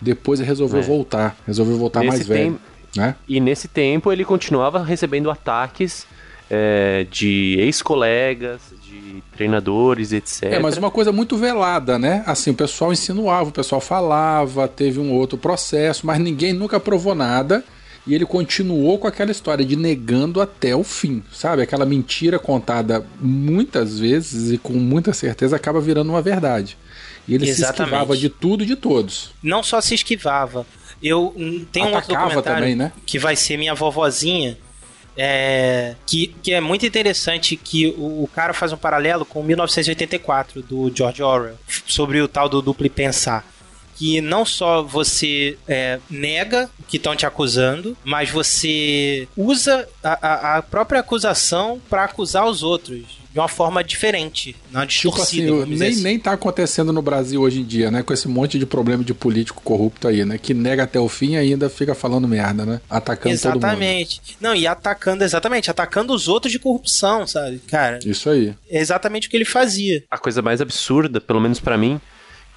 depois ele resolveu É. voltar, resolveu voltar mais velho, né? E nesse tempo ele continuava recebendo ataques é, de ex-colegas, de treinadores, etc. É, mas uma coisa muito velada, né? Assim, o pessoal insinuava, o pessoal falava, teve um outro processo, mas ninguém nunca provou nada. E ele continuou com aquela história de negando até o fim, sabe? Aquela mentira contada muitas vezes e com muita certeza acaba virando uma verdade. E ele se Exatamente. esquivava de tudo e de todos. Não só se esquivava. Eu hum, tem um outro documentário também, né? que vai ser minha vovozinha. é, que, que é muito interessante que o, o cara faz um paralelo com 1984 do George Orwell sobre o tal do duplo pensar que não só você é, nega o que estão te acusando, mas você usa a, a- a própria acusação para acusar os outros de uma forma diferente, não Tipo distorcida. assim, vamos dizer nem, assim. nem tá acontecendo no Brasil hoje em dia, né? Com esse monte de problema de político corrupto aí, né? Que nega até o fim e ainda fica falando merda, né? Atacando todo mundo. Exatamente. Não, e atacando, exatamente, atacando os outros de corrupção, sabe? Cara, Isso aí. é exatamente o que ele fazia. A coisa mais absurda, pelo menos pra mim,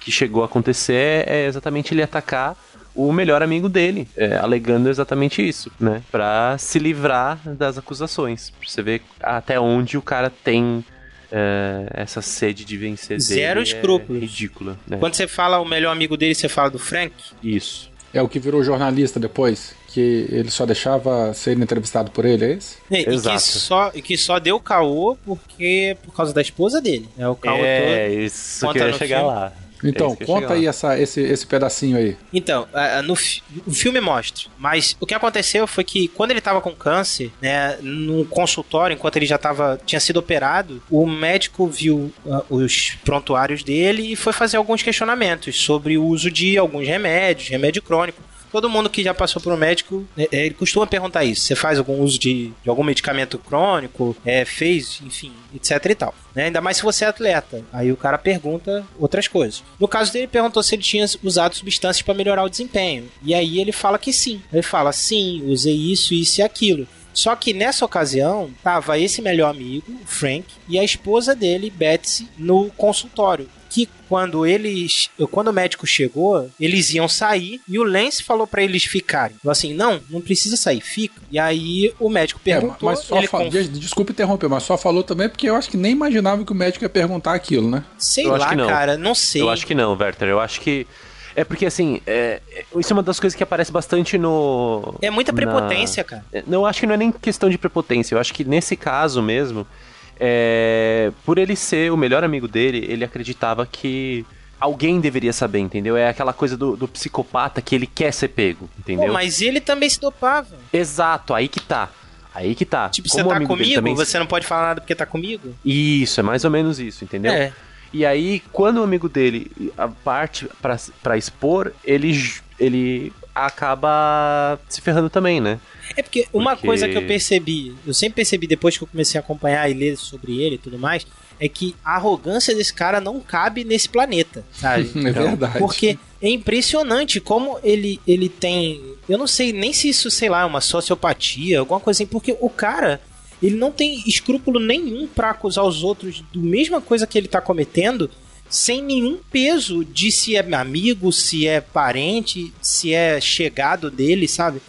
que chegou a acontecer é exatamente ele atacar o melhor amigo dele, é, alegando exatamente isso, né? Pra se livrar das acusações. Pra você ver até onde o cara tem é, essa sede de vencer Zero dele. escrúpulos. É ridícula. né? Quando você fala o melhor amigo dele, você fala do Frank? Isso. É o que virou jornalista depois, que ele só deixava ser entrevistado por ele, é esse? E, e que Exato. só, e que só deu caô porque por causa da esposa dele. É o caô é, todo. isso que eu ia chegar filme. lá. Então, É eu ia conta aí essa, esse, esse pedacinho aí. Então, no fi- o filme mostra, mas o que aconteceu foi que quando ele tava com câncer, né, no consultório, enquanto ele já tava, tinha sido operado, o médico viu ah, os prontuários dele e foi fazer alguns questionamentos sobre o uso de alguns remédios, remédio crônico. Todo mundo que já passou por um médico, né, eh, ele costuma perguntar isso. Você faz algum uso de, de algum medicamento crônico? É, fez, enfim, etc e tal. né? Ainda mais se você é atleta. Aí o cara pergunta outras coisas. No caso dele, perguntou se ele tinha usado substâncias para melhorar o desempenho. E aí ele fala que sim. Ele fala, sim, usei isso, isso e aquilo. Só que nessa ocasião, tava esse melhor amigo, Frank, e a esposa dele, Betsy, no consultório. Que quando eles. Quando o médico chegou, eles iam sair e o Lance falou pra eles ficarem. Falou assim: não, não precisa sair, fica. E aí o médico É, perguntou. mas só ele fa- conf- Des- Desculpa interromper, mas só falou também porque eu acho que nem imaginava que o médico ia perguntar aquilo, né? Sei Eu acho lá, não. cara, não sei. Eu acho que não, Werther. Eu acho que. É porque, assim, é, é- isso é uma das coisas que aparece bastante no. É muita na- prepotência, cara. É, Não, eu acho que não é nem questão de prepotência. Eu acho que nesse caso mesmo, é, por ele ser o melhor amigo dele, ele acreditava que alguém deveria saber, entendeu? É aquela coisa do, do psicopata que ele quer ser pego, entendeu? Pô, mas ele também se dopava. Exato, aí que tá. Aí que tá. Tipo, Como você tá comigo, também- você não pode falar nada porque tá comigo? Isso, é mais ou menos isso, entendeu? É. E aí, quando o amigo dele parte pra, pra expor, ele, ele acaba se ferrando também, né? É porque uma Porque- coisa que eu percebi, eu sempre percebi depois que eu comecei a acompanhar e ler sobre ele e tudo mais, é que a arrogância desse cara não cabe nesse planeta, sabe? É verdade. Porque é impressionante como ele, ele tem. Eu não sei nem se isso, sei lá, é uma sociopatia, alguma coisa assim, porque o cara. Ele não tem escrúpulo nenhum pra acusar os outros do mesma coisa que ele tá cometendo, sem nenhum peso de se é amigo, se é parente, se é chegado dele, sabe?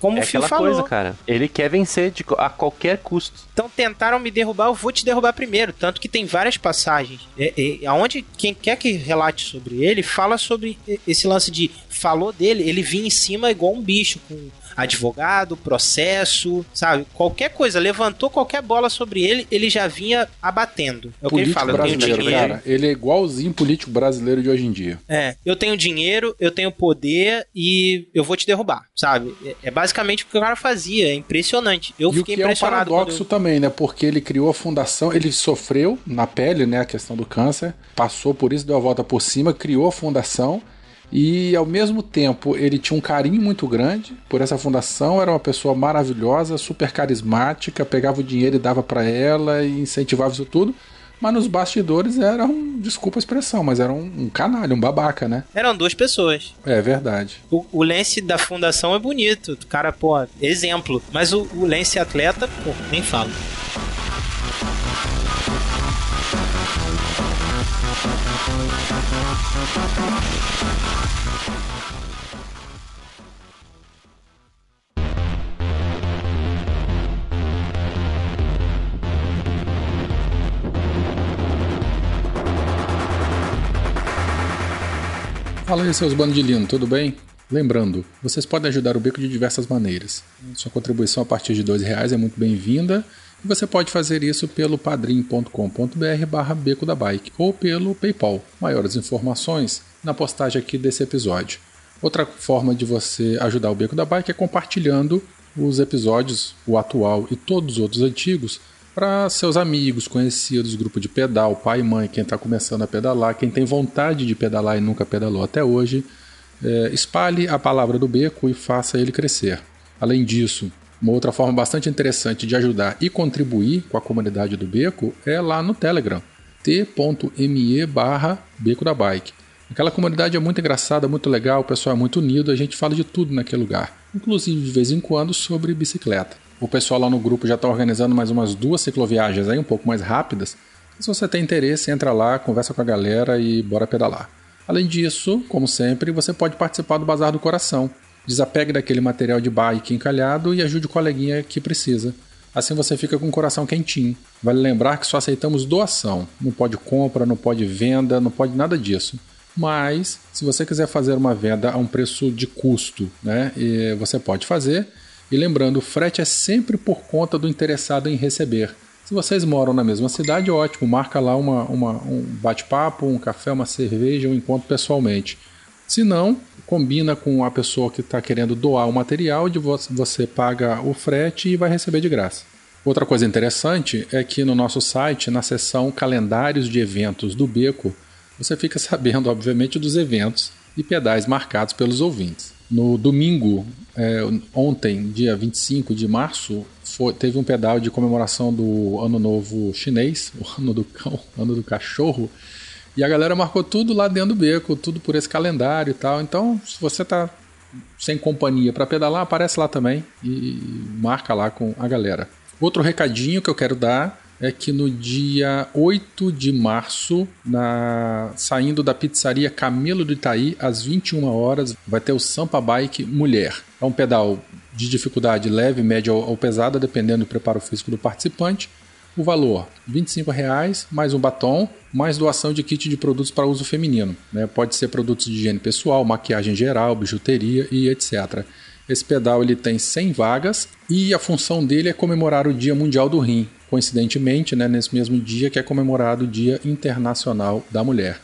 Como é o Phil aquela falou. coisa, cara. Ele quer vencer de, a qualquer custo. Então tentaram me derrubar, eu vou te derrubar primeiro. Tanto que tem várias passagens. É, é, aonde quem quer que relate sobre ele, fala sobre esse lance de falou dele, ele vinha em cima igual um bicho, com advogado, processo, sabe? Qualquer coisa, levantou qualquer bola sobre ele, ele já vinha abatendo. É o que ele fala, eu brasileiro, cara, ele é igualzinho político brasileiro de hoje em dia. É, eu tenho dinheiro, eu tenho poder e eu vou te derrubar, sabe? É, é basicamente o que o cara fazia, é impressionante. Eu e o fiquei que é um impressionado. paradoxo quando também, né? Porque ele criou a fundação, ele sofreu na pele, né, a questão do câncer, passou por isso, deu a volta por cima, criou a fundação e ao mesmo tempo ele tinha um carinho muito grande por essa fundação, era uma pessoa maravilhosa, super carismática, pegava o dinheiro e dava pra ela e incentivava isso tudo. Mas nos bastidores era um, desculpa a expressão, mas era um, um canalha, um babaca, né? Eram duas pessoas. É verdade. O, o lance da fundação é bonito. O cara, pô, exemplo. Mas o, o lance atleta, pô, nem falo. Fala aí, seus bandilinos, tudo bem? Lembrando, vocês podem ajudar o Beco de diversas maneiras. Sua contribuição a partir de R$ reais é muito bem-vinda e você pode fazer isso pelo padrim.com.br barra Beco da Bike ou pelo PayPal. Maiores informações na postagem aqui desse episódio. Outra forma de você ajudar o Beco da Bike é compartilhando os episódios, o atual e todos os outros antigos, para seus amigos, conhecidos, grupo de pedal, pai e mãe, quem está começando a pedalar, quem tem vontade de pedalar e nunca pedalou até hoje. É, espalhe a palavra do beco e faça ele crescer. Além disso, uma outra forma bastante interessante de ajudar e contribuir com a comunidade do beco é lá no Telegram, t.me barra beco da bike. Aquela comunidade é muito engraçada, muito legal, o pessoal é muito unido, a gente fala de tudo naquele lugar, inclusive de vez em quando sobre bicicleta. O pessoal lá no grupo já está organizando mais umas duas cicloviagens aí, um pouco mais rápidas. Se você tem interesse, entra lá, conversa com a galera e bora pedalar. Além disso, como sempre, você pode participar do Bazar do Coração. Desapegue daquele material de bike encalhado e ajude o coleguinha que precisa. Assim você fica com o coração quentinho. Vale lembrar que só aceitamos doação. Não pode compra, não pode venda, não pode nada disso. Mas, se você quiser fazer uma venda a um preço de custo, né, você pode fazer e lembrando, o frete é sempre por conta do interessado em receber. Se vocês moram na mesma cidade, ótimo, marca lá uma, uma um bate-papo, um café, uma cerveja, um encontro pessoalmente. Se não, combina com a pessoa que está querendo doar o material, de você paga o frete e vai receber de graça. Outra coisa interessante é que no nosso site, na seção calendários de eventos do Beco, você fica sabendo, obviamente, dos eventos e pedais marcados pelos ouvintes. No domingo, é, ontem, dia 25 de março, foi, teve um pedal de comemoração do Ano Novo Chinês, o Ano do Cão, Ano do Cachorro. E a galera marcou tudo lá dentro do beco, tudo por esse calendário e tal. Então, se você tá sem companhia para pedalar, aparece lá também e marca lá com a galera. Outro recadinho que eu quero dar é que no dia 8 de março, na saindo da pizzaria Camelo do Itaí, às 21 horas, vai ter o Sampa Bike Mulher. É um pedal de dificuldade leve, média ou pesada, dependendo do preparo físico do participante. O valor: R$ 25,00, mais um batom, mais doação de kit de produtos para uso feminino. Né? Pode ser produtos de higiene pessoal, maquiagem geral, bijuteria e etc. Esse pedal ele tem 100 vagas e a função dele é comemorar o Dia Mundial do Rim, coincidentemente, né, nesse mesmo dia que é comemorado o Dia Internacional da Mulher.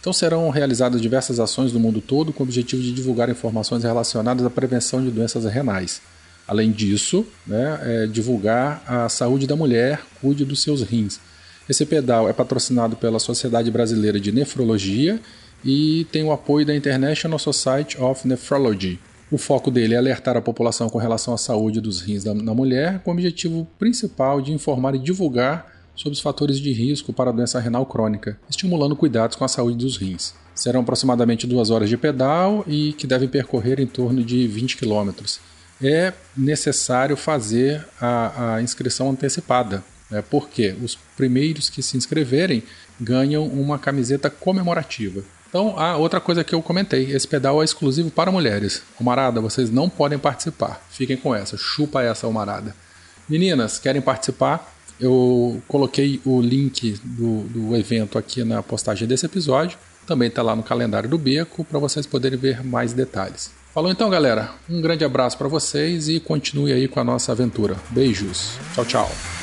Então serão realizadas diversas ações no mundo todo com o objetivo de divulgar informações relacionadas à prevenção de doenças renais. Além disso, né, é divulgar a saúde da mulher, cuide dos seus rins. Esse pedal é patrocinado pela Sociedade Brasileira de Nefrologia e tem o apoio da International Society of Nephrology. O foco dele é alertar a população com relação à saúde dos rins da, da mulher, com o objetivo principal de informar e divulgar sobre os fatores de risco para a doença renal crônica, estimulando cuidados com a saúde dos rins. Serão aproximadamente duas horas de pedal e que devem percorrer em torno de 20 quilômetros. É necessário fazer a, a inscrição antecipada, né, porque os primeiros que se inscreverem ganham uma camiseta comemorativa. Então, a outra coisa que eu comentei, esse pedal é exclusivo para mulheres. Almarada, vocês não podem participar. Fiquem com essa, chupa essa, Almarada. Meninas, querem participar? Eu coloquei o link do, do evento aqui na postagem desse episódio. Também está lá no calendário do Beco para vocês poderem ver mais detalhes. Falou então, galera. Um grande abraço para vocês e continue aí com a nossa aventura. Beijos. Tchau, tchau.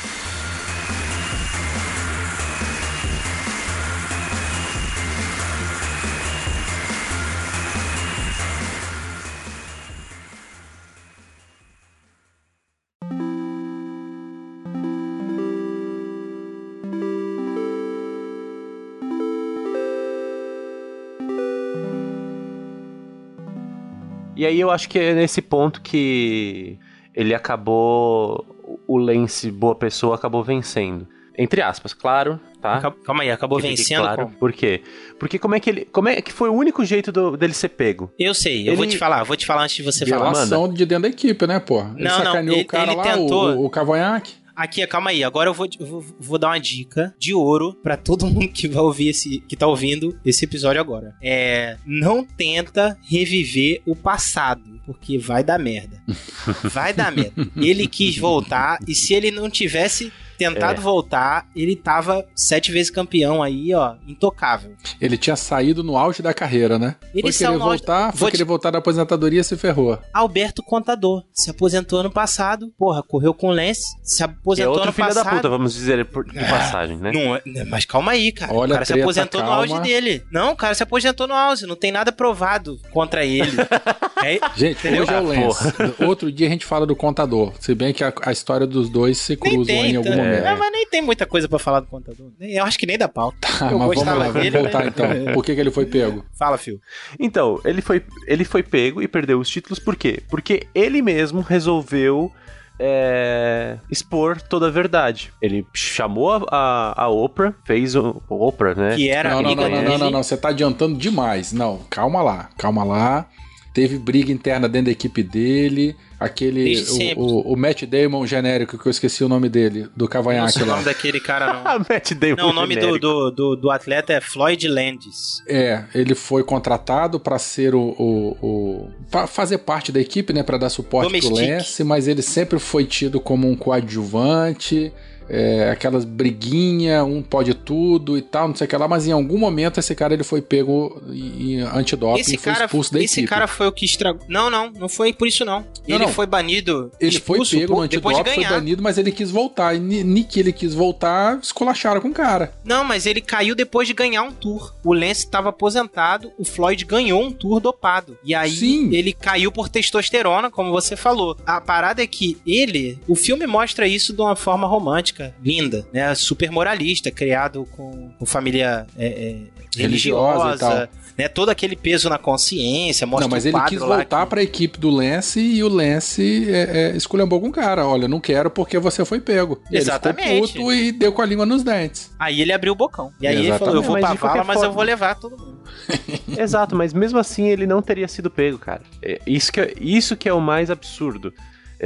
E aí eu acho que é nesse ponto que ele acabou. O Lance, boa pessoa, acabou vencendo. entre aspas, claro, tá? Calma aí, acabou Que vencendo claro. como? Por quê? Porque como é que ele. Como é que foi o único jeito do- dele ser pego? Eu sei, eu Ele- vou te falar, vou te falar antes de você falar. Violação de dentro da equipe, né, pô? Ele Não, não, sacaneou ele- o cara ele lá, tentou- o, o, o cavanhaque. Aqui, calma aí. Agora eu vou, vou, vou dar uma dica de ouro pra todo mundo que vai ouvir esse, que tá ouvindo esse episódio agora. É, não tenta reviver o passado, porque vai dar merda. Vai dar merda. Ele quis voltar e se ele não tivesse tentado É. voltar, ele tava sete vezes campeão aí, ó, intocável. Ele tinha saído no auge da carreira, né? Ele foi querer no auge- voltar, Vou foi te- querer voltar da aposentadoria e se ferrou. Alberto Contador se aposentou ano passado, porra, correu com o Lance, se é aposentou outro ano filho passado. da puta, vamos dizer de passagem, né? Não, é- mas calma aí, cara. Olha o cara a se treta, aposentou no calma. auge dele. Não, o cara se aposentou no auge. Não tem nada provado contra ele. É- Gente, Entendeu? hoje é o Ah, Lance. Outro dia a gente fala do contador. Se bem que a, a história dos dois se cruzam em algum tá? Momento. É, mas nem tem muita coisa pra falar do contador. Eu acho que nem da pauta. Tá, eu mas vamos gostava vamos dele, voltar né? então. Por que, que ele foi pego? Fala, Phil. Então, ele foi, ele foi pego e perdeu os títulos por quê? Porque ele mesmo resolveu é, expor toda a verdade. Ele chamou a, a, a Oprah, fez o o Oprah, né? Que era Não, não, não, não, não, não, não. Você tá adiantando demais. Não, calma lá, calma lá. Teve briga interna dentro da equipe dele. Aquele. O, sempre. o, o Matt Damon genérico, que eu esqueci o nome dele, do Não cavanhaque sei o lá. nome daquele cara, não. Ah, Matt Damon Não, o nome do, do, do, do atleta é Floyd Landis. É, ele foi contratado pra ser o. o, o pra fazer parte da equipe, né? Pra dar suporte pro Domestique. Lance, mas ele sempre foi tido como um coadjuvante. É, aquelas briguinha, um pode tudo e tal, não sei o que lá, mas em algum momento esse cara ele foi pego em antidoping Esse e foi cara, expulso da esse equipe. cara foi o que estragou. Não, não, não foi por isso não. ele não. foi banido, Ele foi pego no de antidoping, foi banido, mas ele quis voltar. E ni, ni que ele quis voltar, esculacharam com o cara. Não, mas ele caiu depois de ganhar um tour. O Lance estava aposentado, o Floyd ganhou um tour dopado. E aí Sim. ele caiu por testosterona, como você falou. A parada é que ele, o filme mostra isso de uma forma romântica, linda, né? Super moralista, criado com, com família é, é, Religiosa religiosa, e tal. né? Todo aquele peso na consciência, mostra não, mas ele quis voltar que- pra equipe do Lance e o Lance é, é, esculhambou com o cara. Olha, não quero porque você foi pego. E Exatamente. Ele ficou puto e deu com a língua nos dentes. Aí ele abriu o bocão. E aí ele falou: Eu Exatamente. vou Mas pra vala, mas eu forma- vou levar todo mundo. Exato, mas mesmo assim ele não teria sido pego, cara. É, isso, que é, isso que é o mais absurdo.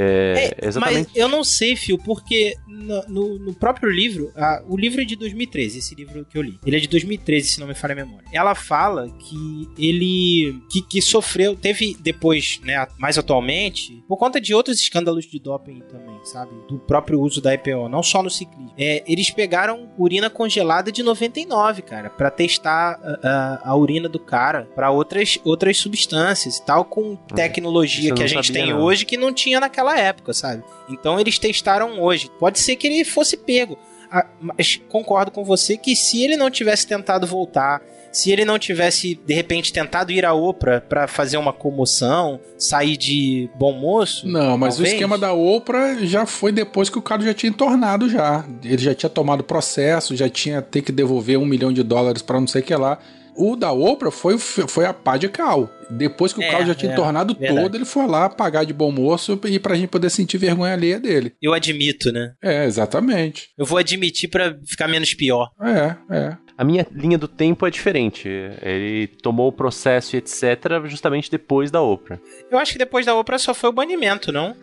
É, É, exatamente. Mas eu não sei, Fio, porque no, no- no próprio livro, a- o livro é de 2013, esse livro que eu li. Ele é de 2013, se não me falha a memória. Ela fala que ele que, que sofreu, teve depois, né, mais atualmente, por conta de outros escândalos de doping também, sabe? Do próprio uso da EPO, não só no ciclismo. É, eles pegaram urina congelada de 99, cara, pra testar a, a- a urina do cara pra outras, outras substâncias e tal, com tecnologia isso eu que a gente sabia, tem não. hoje que não tinha naquela época, sabe? Então eles testaram hoje. Pode ser que ele fosse pego. Ah, Mas concordo com você que se ele não tivesse tentado voltar, se ele não tivesse de repente tentado ir à Oprah pra fazer uma comoção, sair de bom moço, Não, mas talvez. o esquema da Oprah já foi depois que o cara já tinha entornado já. Ele já tinha tomado processo, já tinha ter que devolver um milhão de dólares pra não sei o que lá. O da Oprah foi, foi a pá de cal. Depois que o É, carro já tinha é, entornado verdade. todo, ele foi lá pagar de bom moço e pra gente poder sentir vergonha alheia dele. eu admito, né? É, exatamente. Eu vou admitir pra ficar menos pior. É, é. A minha linha do tempo é diferente. Ele tomou o processo e etc. justamente depois da Oprah. Eu acho que depois da Oprah só foi o banimento, não?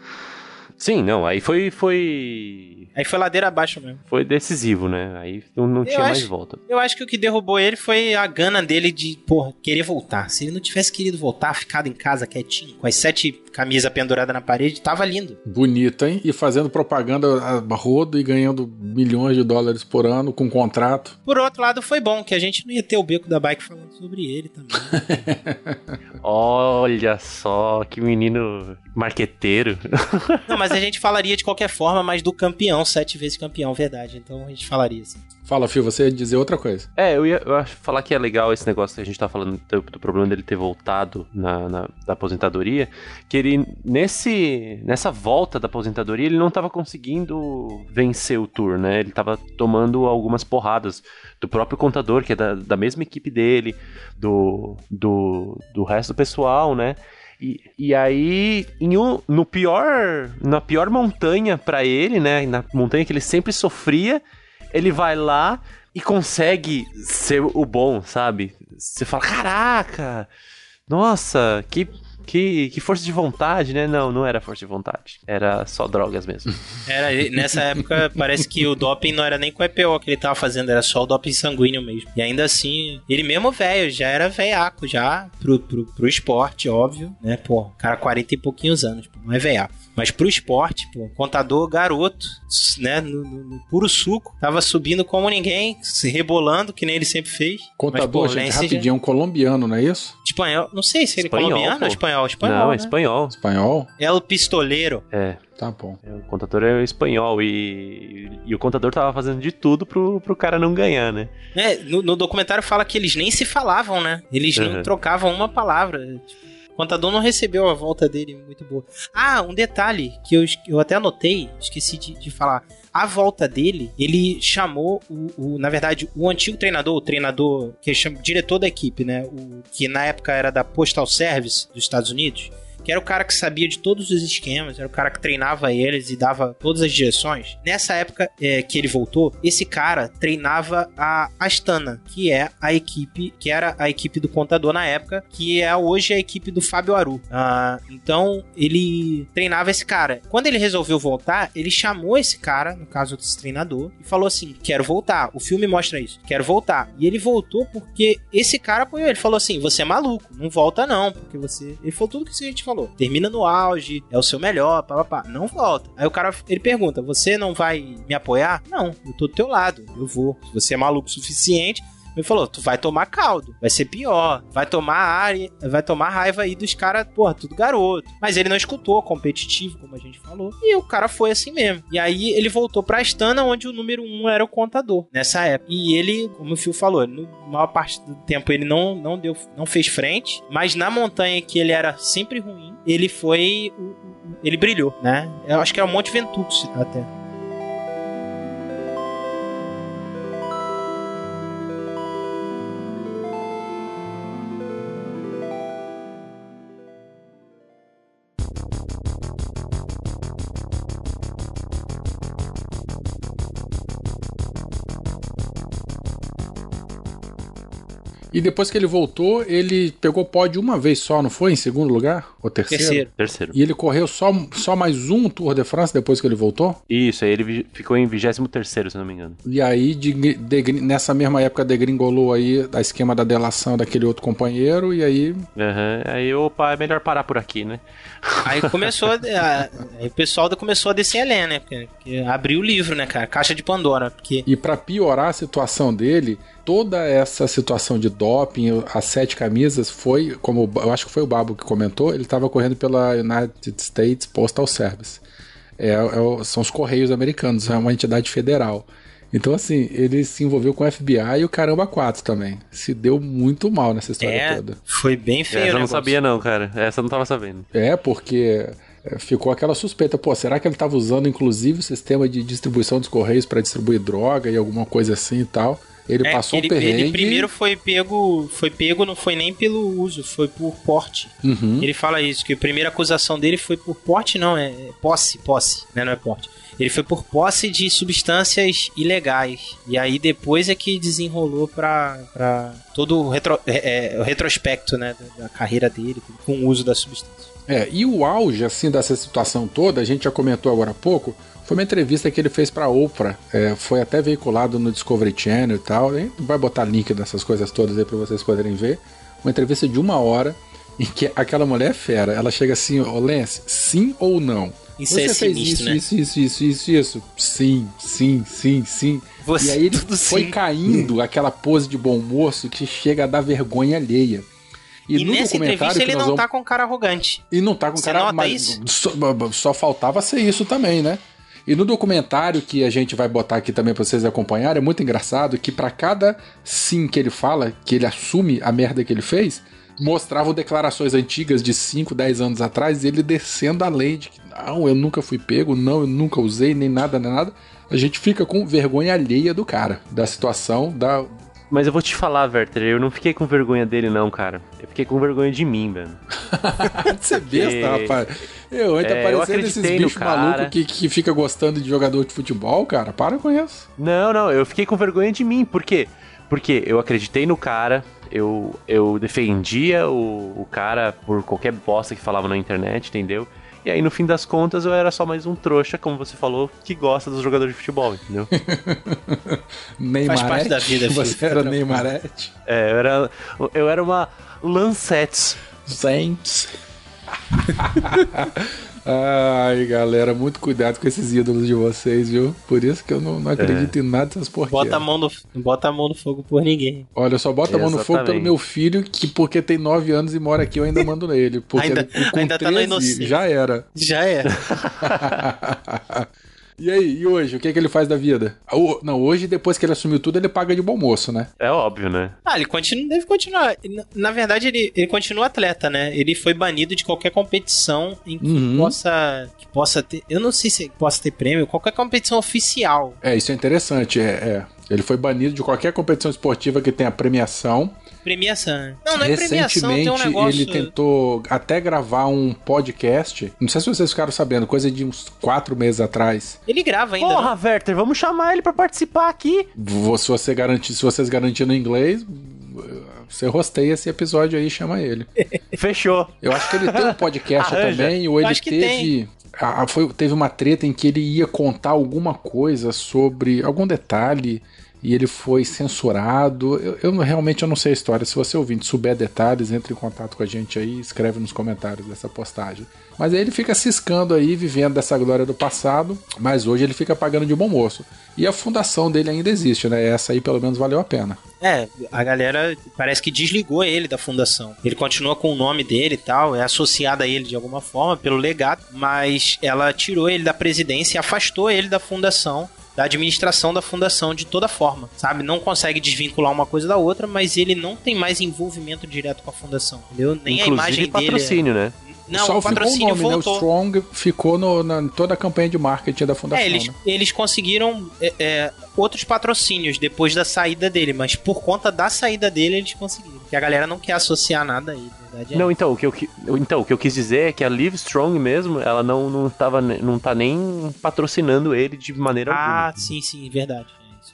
Sim, não, aí foi foi Aí foi ladeira abaixo mesmo. foi decisivo, né? Aí não, tinha mais acho- volta. Eu acho que o que derrubou ele foi a gana dele de, porra, querer voltar. Se ele não tivesse querido voltar, ficado em casa quietinho, com as sete camisas penduradas na parede, tava lindo. Bonito, hein? E fazendo propaganda a rodo e ganhando milhões de dólares por ano com contrato. Por outro lado, foi bom, que a gente não ia ter o beco da bike falando sobre ele também. Olha só, que menino marqueteiro. não, mas a gente falaria de qualquer forma, mas do campeão, sete vezes campeão, verdade. Então a gente falaria assim. Fala, Fio, você ia dizer outra coisa. É, eu ia eu acho falar que é legal esse negócio que a gente tá falando do, do problema dele ter voltado na, na- da aposentadoria, que ele, nesse, nessa volta da aposentadoria, ele não tava conseguindo vencer o tour, né? Ele tava tomando algumas porradas do próprio contador, que é da, da mesma equipe dele, do, do, do resto do pessoal, né? E, e aí, um- no pior, na pior montanha pra ele, né? Na montanha que ele sempre sofria, ele vai lá e consegue ser o bom, sabe? Você fala, caraca, nossa, que que, que força de vontade, né? Não, não era força de vontade. Era só drogas mesmo. Era, nessa época, parece que o doping não era nem com o EPO que ele tava fazendo, era só o doping sanguíneo mesmo. E ainda assim, ele mesmo velho, já era veiaco, já pro, pro, pro esporte, óbvio, né? Pô, cara, 40 e pouquinhos anos, não é veiaco. Mas pro esporte, pô, contador garoto, né, no, no, no, puro suco, tava subindo como ninguém, se rebolando, que nem ele sempre fez. Contador, Mas, pô, gente, rapidinho, já... é um colombiano, não é isso? Espanhol, não sei se ele é colombiano ou espanhol. Espanhol, Não, né? espanhol. Espanhol? É o pistoleiro. É. Tá bom. É, o contador é espanhol e, e o contador tava fazendo de tudo pro, pro cara não ganhar, né? É, no, no documentário fala que eles nem se falavam, né? Eles uhum. não trocavam uma palavra. Tipo, contador não recebeu a volta dele muito boa. Ah, um detalhe que eu, eu até anotei, esqueci de, de falar. A volta dele, ele chamou o, o, na verdade, o antigo treinador, o treinador que chama diretor da equipe, né? O que na época era da Postal Service dos Estados Unidos que era o cara que sabia de todos os esquemas, era o cara que treinava eles e dava todas as direções. Nessa época é, que ele voltou, esse cara treinava a Astana, que é a equipe, que era a equipe do contador na época, que é hoje a equipe do Fábio Aru. Ah, então ele treinava esse cara. Quando ele resolveu voltar, ele chamou esse cara, no caso desse treinador, e falou assim: Quero voltar. O filme mostra isso. Quero voltar. E ele voltou porque esse cara apoiou. Ele falou assim: Você é maluco, não volta não, porque você. Ele falou tudo que a gente falou falou. Termina no auge, é o seu melhor, papapá. Não volta. Aí o cara, ele pergunta, você não vai me apoiar? Não, eu tô do teu lado, eu vou. Se você é maluco o suficiente, ele falou: tu vai tomar caldo, vai ser pior, vai tomar área, vai tomar raiva aí dos caras, porra, tudo garoto. Mas ele não escutou, competitivo, como a gente falou. E o cara foi assim mesmo. E aí ele voltou pra Astana, onde o número um era o contador, nessa época. E ele, como o Phil falou, no maior parte do tempo ele não, não deu, não fez frente, mas na montanha que ele era sempre ruim, ele foi. Ele brilhou, né? Eu acho que é o Monte Ventus até. E depois que ele voltou, ele pegou pódio uma vez só, não foi? Em segundo lugar? Ou terceiro? Terceiro. Terceiro. E ele correu só, só mais um Tour de France depois que ele voltou? Isso, aí ele ficou em 23 terceiro, se não me engano. E aí, de, de, nessa mesma época, degringolou aí a esquema da delação daquele outro companheiro, e aí... Uhum. Aí, opa, é melhor parar por aqui, né? Aí começou, a, a, aí o pessoal começou a descer a lenha, né? Porque, porque abriu o livro, né, cara? Caixa de Pandora. Porque... E para piorar a situação dele toda essa situação de doping, as sete camisas, foi, como eu acho que foi o Babo que comentou, ele estava correndo pela United States Postal Service. É, é, são os Correios americanos, é uma entidade federal. Então, assim, ele se envolveu com o FBI e o Caramba 4 também. Se deu muito mal nessa história é, toda. Foi bem feio, Essa eu não sabia, não, cara. Essa eu não tava sabendo. É, porque é, ficou aquela suspeita, pô, será que ele estava usando inclusive o sistema de distribuição dos correios para distribuir droga e alguma coisa assim e tal? Ele é, passou ele, um perrengue. Ele primeiro foi pego, foi pego, não foi nem pelo uso, foi por porte. Uhum. Ele fala isso, que a primeira acusação dele foi por porte, não, é posse, posse, né, não é porte. Ele foi por posse de substâncias ilegais. E aí depois é que desenrolou para todo o, retro, é, é, o retrospecto né, da, da, carreira dele com o uso da substância. É, e o auge assim dessa situação toda, a gente já comentou agora há pouco, foi uma entrevista que ele fez pra Oprah. É, foi até veiculado no Discovery Channel e tal. Gente vai botar link dessas coisas todas aí pra vocês poderem ver. Uma entrevista de uma hora em que aquela mulher é fera. Ela chega assim, ô oh, Lance, sim ou não? Isso Você é fez sinistro, isso, né? isso, isso, isso, isso, isso. Sim, sim, sim, sim. Você, e aí ele foi sim. caindo aquela pose de bom moço que chega a dar vergonha alheia. E, no nessa entrevista ele não vamos- tá com cara arrogante. E não tá com Você cara mas isso? Só, só faltava ser isso também, né? E no documentário que a gente vai botar aqui também pra vocês acompanharem, é muito engraçado que pra cada sim que ele fala, que ele assume a merda que ele fez, mostravam declarações antigas de 5, 10 anos atrás, ele descendo a lei de que não, eu nunca fui pego, não, eu nunca usei, nem nada, nem nada. A gente fica com vergonha alheia do cara, da situação, da Mas eu vou te falar, Werther, eu não fiquei com vergonha dele, não, cara. Eu fiquei com vergonha de mim, velho. Você besta, rapaz. Eu, ainda É, eu parecendo esses bichos malucos que, que fica gostando de jogador de futebol, cara. Para com isso. Não, não, eu fiquei com vergonha de mim. Por quê? Porque eu acreditei no cara, eu, eu defendia o, o cara por qualquer bosta que falava na internet, entendeu? E aí, no fim das contas, eu era só mais um trouxa, como você falou, que gosta dos jogadores de futebol, entendeu? Neymarete. parte da vida, filho, Você era. Neymarete. É, eu era, eu era uma Lancette. Saints. Ai, galera, muito cuidado com esses ídolos de vocês, viu? Por isso que eu não, não acredito em nada dessas porqueiras. Bota a mão no, bota a mão no fogo por ninguém. Olha, eu só boto a mão no fogo pelo meu filho, que porque tem 9 anos e mora aqui, eu ainda mando nele. Porque Ainda- ele, com ainda tá na 13, inocência. já era. Já é. e aí, e hoje? O que, é que ele faz da vida? O- Não, hoje, depois que ele assumiu tudo, ele paga de bom moço, né? É óbvio, né? Ah, ele continua, deve continuar. Na, na verdade, ele, ele continua atleta, né? Ele foi banido de qualquer competição em que Uhum. possa que possa ter. Eu não sei se possa ter prêmio, qualquer competição oficial. É, isso é interessante. É, é. Ele foi banido de qualquer competição esportiva que tenha premiação. Premiação. Não, não é premiação, Recentemente, tem um negócio. ele tentou até gravar um podcast. Não sei se vocês ficaram sabendo, coisa de uns quatro meses atrás. Ele grava ainda. né? Porra, Werther, vamos chamar ele pra participar aqui. Se, você garantir, se vocês garantirem no inglês, você rosteia esse episódio aí e chama ele. Fechou. Eu acho que ele tem um podcast Arranja. também, ou ele teve. a- a- foi- teve uma treta em que ele ia contar alguma coisa sobre algum detalhe e ele foi censurado. Eu, eu realmente eu não sei a história. Se você ouvinte souber detalhes, entre em contato com a gente aí, escreve nos comentários dessa postagem. Mas aí ele fica ciscando aí, vivendo dessa glória do passado, mas hoje ele fica pagando de bom moço. E a fundação dele ainda existe, né? Essa aí pelo menos valeu a pena. É, a galera parece que desligou ele da fundação. Ele continua com o nome dele e tal, é associado a ele de alguma forma pelo legado, mas ela tirou ele da presidência e afastou ele da fundação. Da administração da fundação de toda forma, sabe? Não consegue desvincular uma coisa da outra, mas ele não tem mais envolvimento direto com a fundação, entendeu? Nem a imagem Inclusive dele. é- patrocínio, né? Não, Só o patrocínio ficou o nome, voltou. né? O Strong ficou no- na em toda a campanha de marketing da fundação. É, eles, né? eles conseguiram é, é, outros patrocínios depois da saída dele, mas por conta da saída dele eles conseguiram. Porque a galera não quer associar nada aí, na verdade. É. Não, então o, que eu, então, o que eu quis dizer é que a Live Strong mesmo, ela não, não, tava, não tá nem patrocinando ele de maneira Ah, alguma. sim, sim, verdade.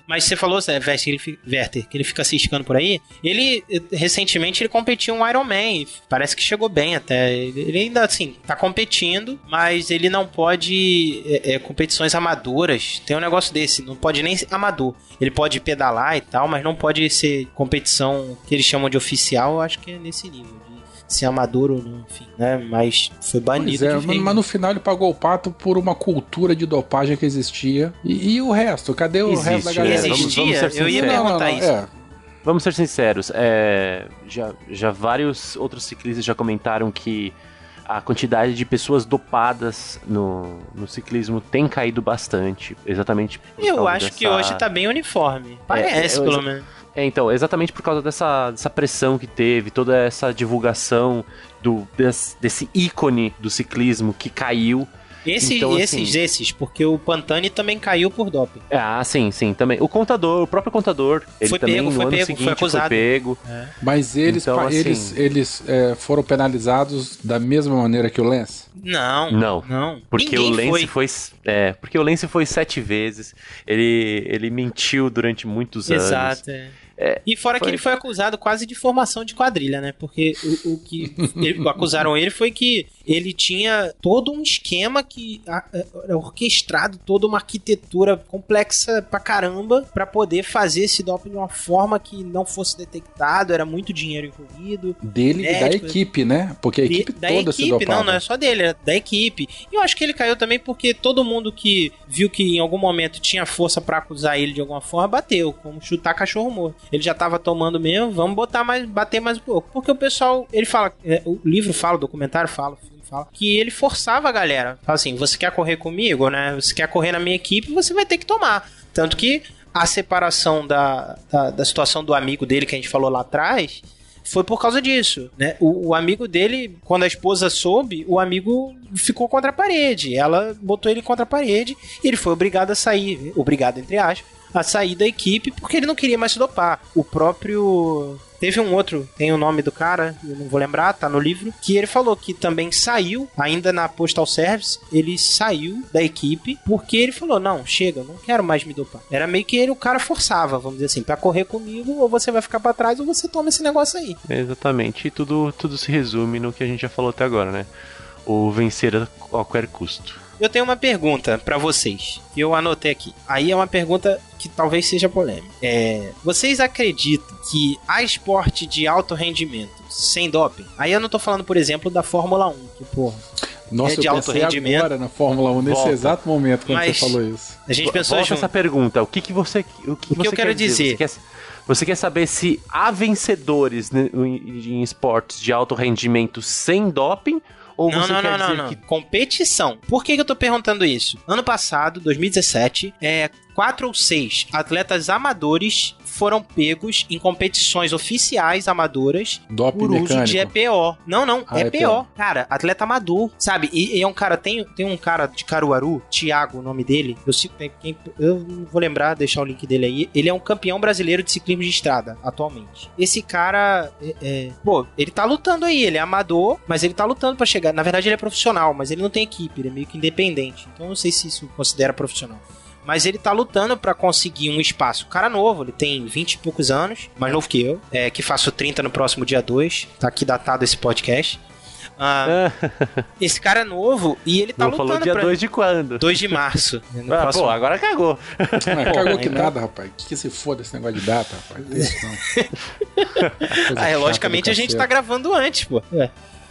Mas você falou, Zé, Werther, que ele, fica ciscando por aí. Ele, eh, recentemente, ele competiu um Iron Man. Parece que chegou bem até. Ele ainda, assim, tá competindo, mas ele não pode. É, é, competições amadoras. Tem um negócio desse, não pode nem ser amador. Ele pode pedalar e tal, mas não pode ser competição que eles chamam de oficial. Acho que é nesse nível. Ser ou não, enfim, né? Mas foi banido. É, de mas, mas no final ele pagou o pato por uma cultura de dopagem que existia. E, e o resto? Cadê o Existe, resto da galera? Vamos- Existia? vamos ser eu ia sinceros. perguntar isso. É, Vamos ser sinceros, é, já, já vários outros ciclistas já comentaram que a quantidade de pessoas dopadas no, no ciclismo tem caído bastante, exatamente por Eu causa acho que dessa- hoje tá bem uniforme. Parece, eu- pelo menos. É, então, exatamente por causa dessa, dessa pressão que teve, toda essa divulgação do, des- desse ícone do ciclismo que caiu. Esse, Então, esses, assim- esses, porque o Pantani também caiu por doping. Ah, sim, sim, também. O contador, o próprio contador, ele Foi também pego, no foi ano pego, seguinte foi acusado. pego. mas eles, Então, assim- eles, eles é, foram penalizados da mesma maneira que o Lance? Não. Não. Não. Porque Ninguém o Lance foi. foi. É, porque o Lance foi sete vezes. Ele, ele mentiu durante muitos anos. Exato. é. É, e fora que foi- ele foi acusado quase de formação de quadrilha, né? Porque o, o que ele- acusaram ele foi que ele tinha todo um esquema que era orquestrado, toda uma arquitetura complexa pra caramba pra poder fazer esse doping de uma forma que não fosse detectado, era muito dinheiro envolvido. Dele e da Médico. equipe, né? Porque a De- equipe da toda se equipe, dopava. não, não é só dele, é da equipe. E eu acho que ele caiu também porque todo mundo que viu que em algum momento tinha força pra acusar ele de alguma forma bateu, como chutar cachorro morto. Ele já tava tomando mesmo, vamos botar mais, bater mais um pouco. Porque o pessoal, ele fala, é, o livro fala, o documentário fala, o filme fala, que ele forçava a galera. Fala assim, você quer correr comigo, né? Você quer correr na minha equipe, você vai ter que tomar. Tanto que a separação da, da, da situação do amigo dele que a gente falou lá atrás foi por causa disso, né? O, o amigo dele, quando a esposa soube, o amigo ficou contra a parede. Ela botou ele contra a parede e ele foi obrigado a sair, obrigado entre aspas, a sair da equipe porque ele não queria mais se dopar. O próprio Teve um outro, tem o nome do cara, eu não vou lembrar, tá no livro, que ele falou que também saiu, ainda na Postal Service, ele saiu da equipe porque ele falou: não, chega, não quero mais me dopar. Era meio que ele, o cara forçava, vamos dizer assim, para correr comigo, ou você vai ficar para trás ou você toma esse negócio aí. Exatamente, e tudo, tudo se resume no que a gente já falou até agora, né? O vencer a qualquer custo. Eu tenho uma pergunta para vocês. Que eu anotei aqui. Aí é uma pergunta que talvez seja polêmica. É, vocês acreditam que há esporte de alto rendimento sem doping? Aí eu não tô falando, por exemplo, da Fórmula 1, que porra. Nossa, é de eu alto rendimento. agora na Fórmula 1, nesse Volta. exato momento quando Mas- você falou isso. A gente pensou Volta junto. essa pergunta, o que, que você o que, O que você eu quero quer dizer? Você quer, você quer saber se há vencedores né, em, em esportes de alto rendimento sem doping ou Não, você não, quer não, dizer que Competição. Por que, que eu tô perguntando isso? Ano passado, 2017, é, quatro ou seis atletas amadores foram pegos em competições oficiais amadoras Doping por uso mecânico. de EPO. Não, não, Ah, EPO. EPO. Cara, atleta amador, sabe? E, e é um cara, tem, tem um cara de Caruaru, Thiago, o nome dele. Eu, quem- eu não vou lembrar, deixar o link dele aí. Ele é um campeão brasileiro de ciclismo de estrada, atualmente. Esse cara, é, é, pô, ele tá lutando aí, ele é amador, mas ele tá lutando pra chegar. Na verdade, ele é profissional, mas ele não tem equipe, ele é meio que independente. Então, eu não sei se isso considera profissional. Mas ele tá lutando pra conseguir um espaço. O cara novo, ele tem 20 e poucos anos, mais novo que eu, é, que faço 30 no próximo dia 2. Tá aqui datado esse podcast. Ah, esse cara é novo e ele tá não lutando falou dia pra... 2 de quando? 2 de março. no Ah, próximo- pô, agora cagou. Ah, cagou que ainda- nada, rapaz. Que que se foda esse negócio de data, rapaz? Isso, Ah, é, logicamente a gente tá gravando antes, pô. É.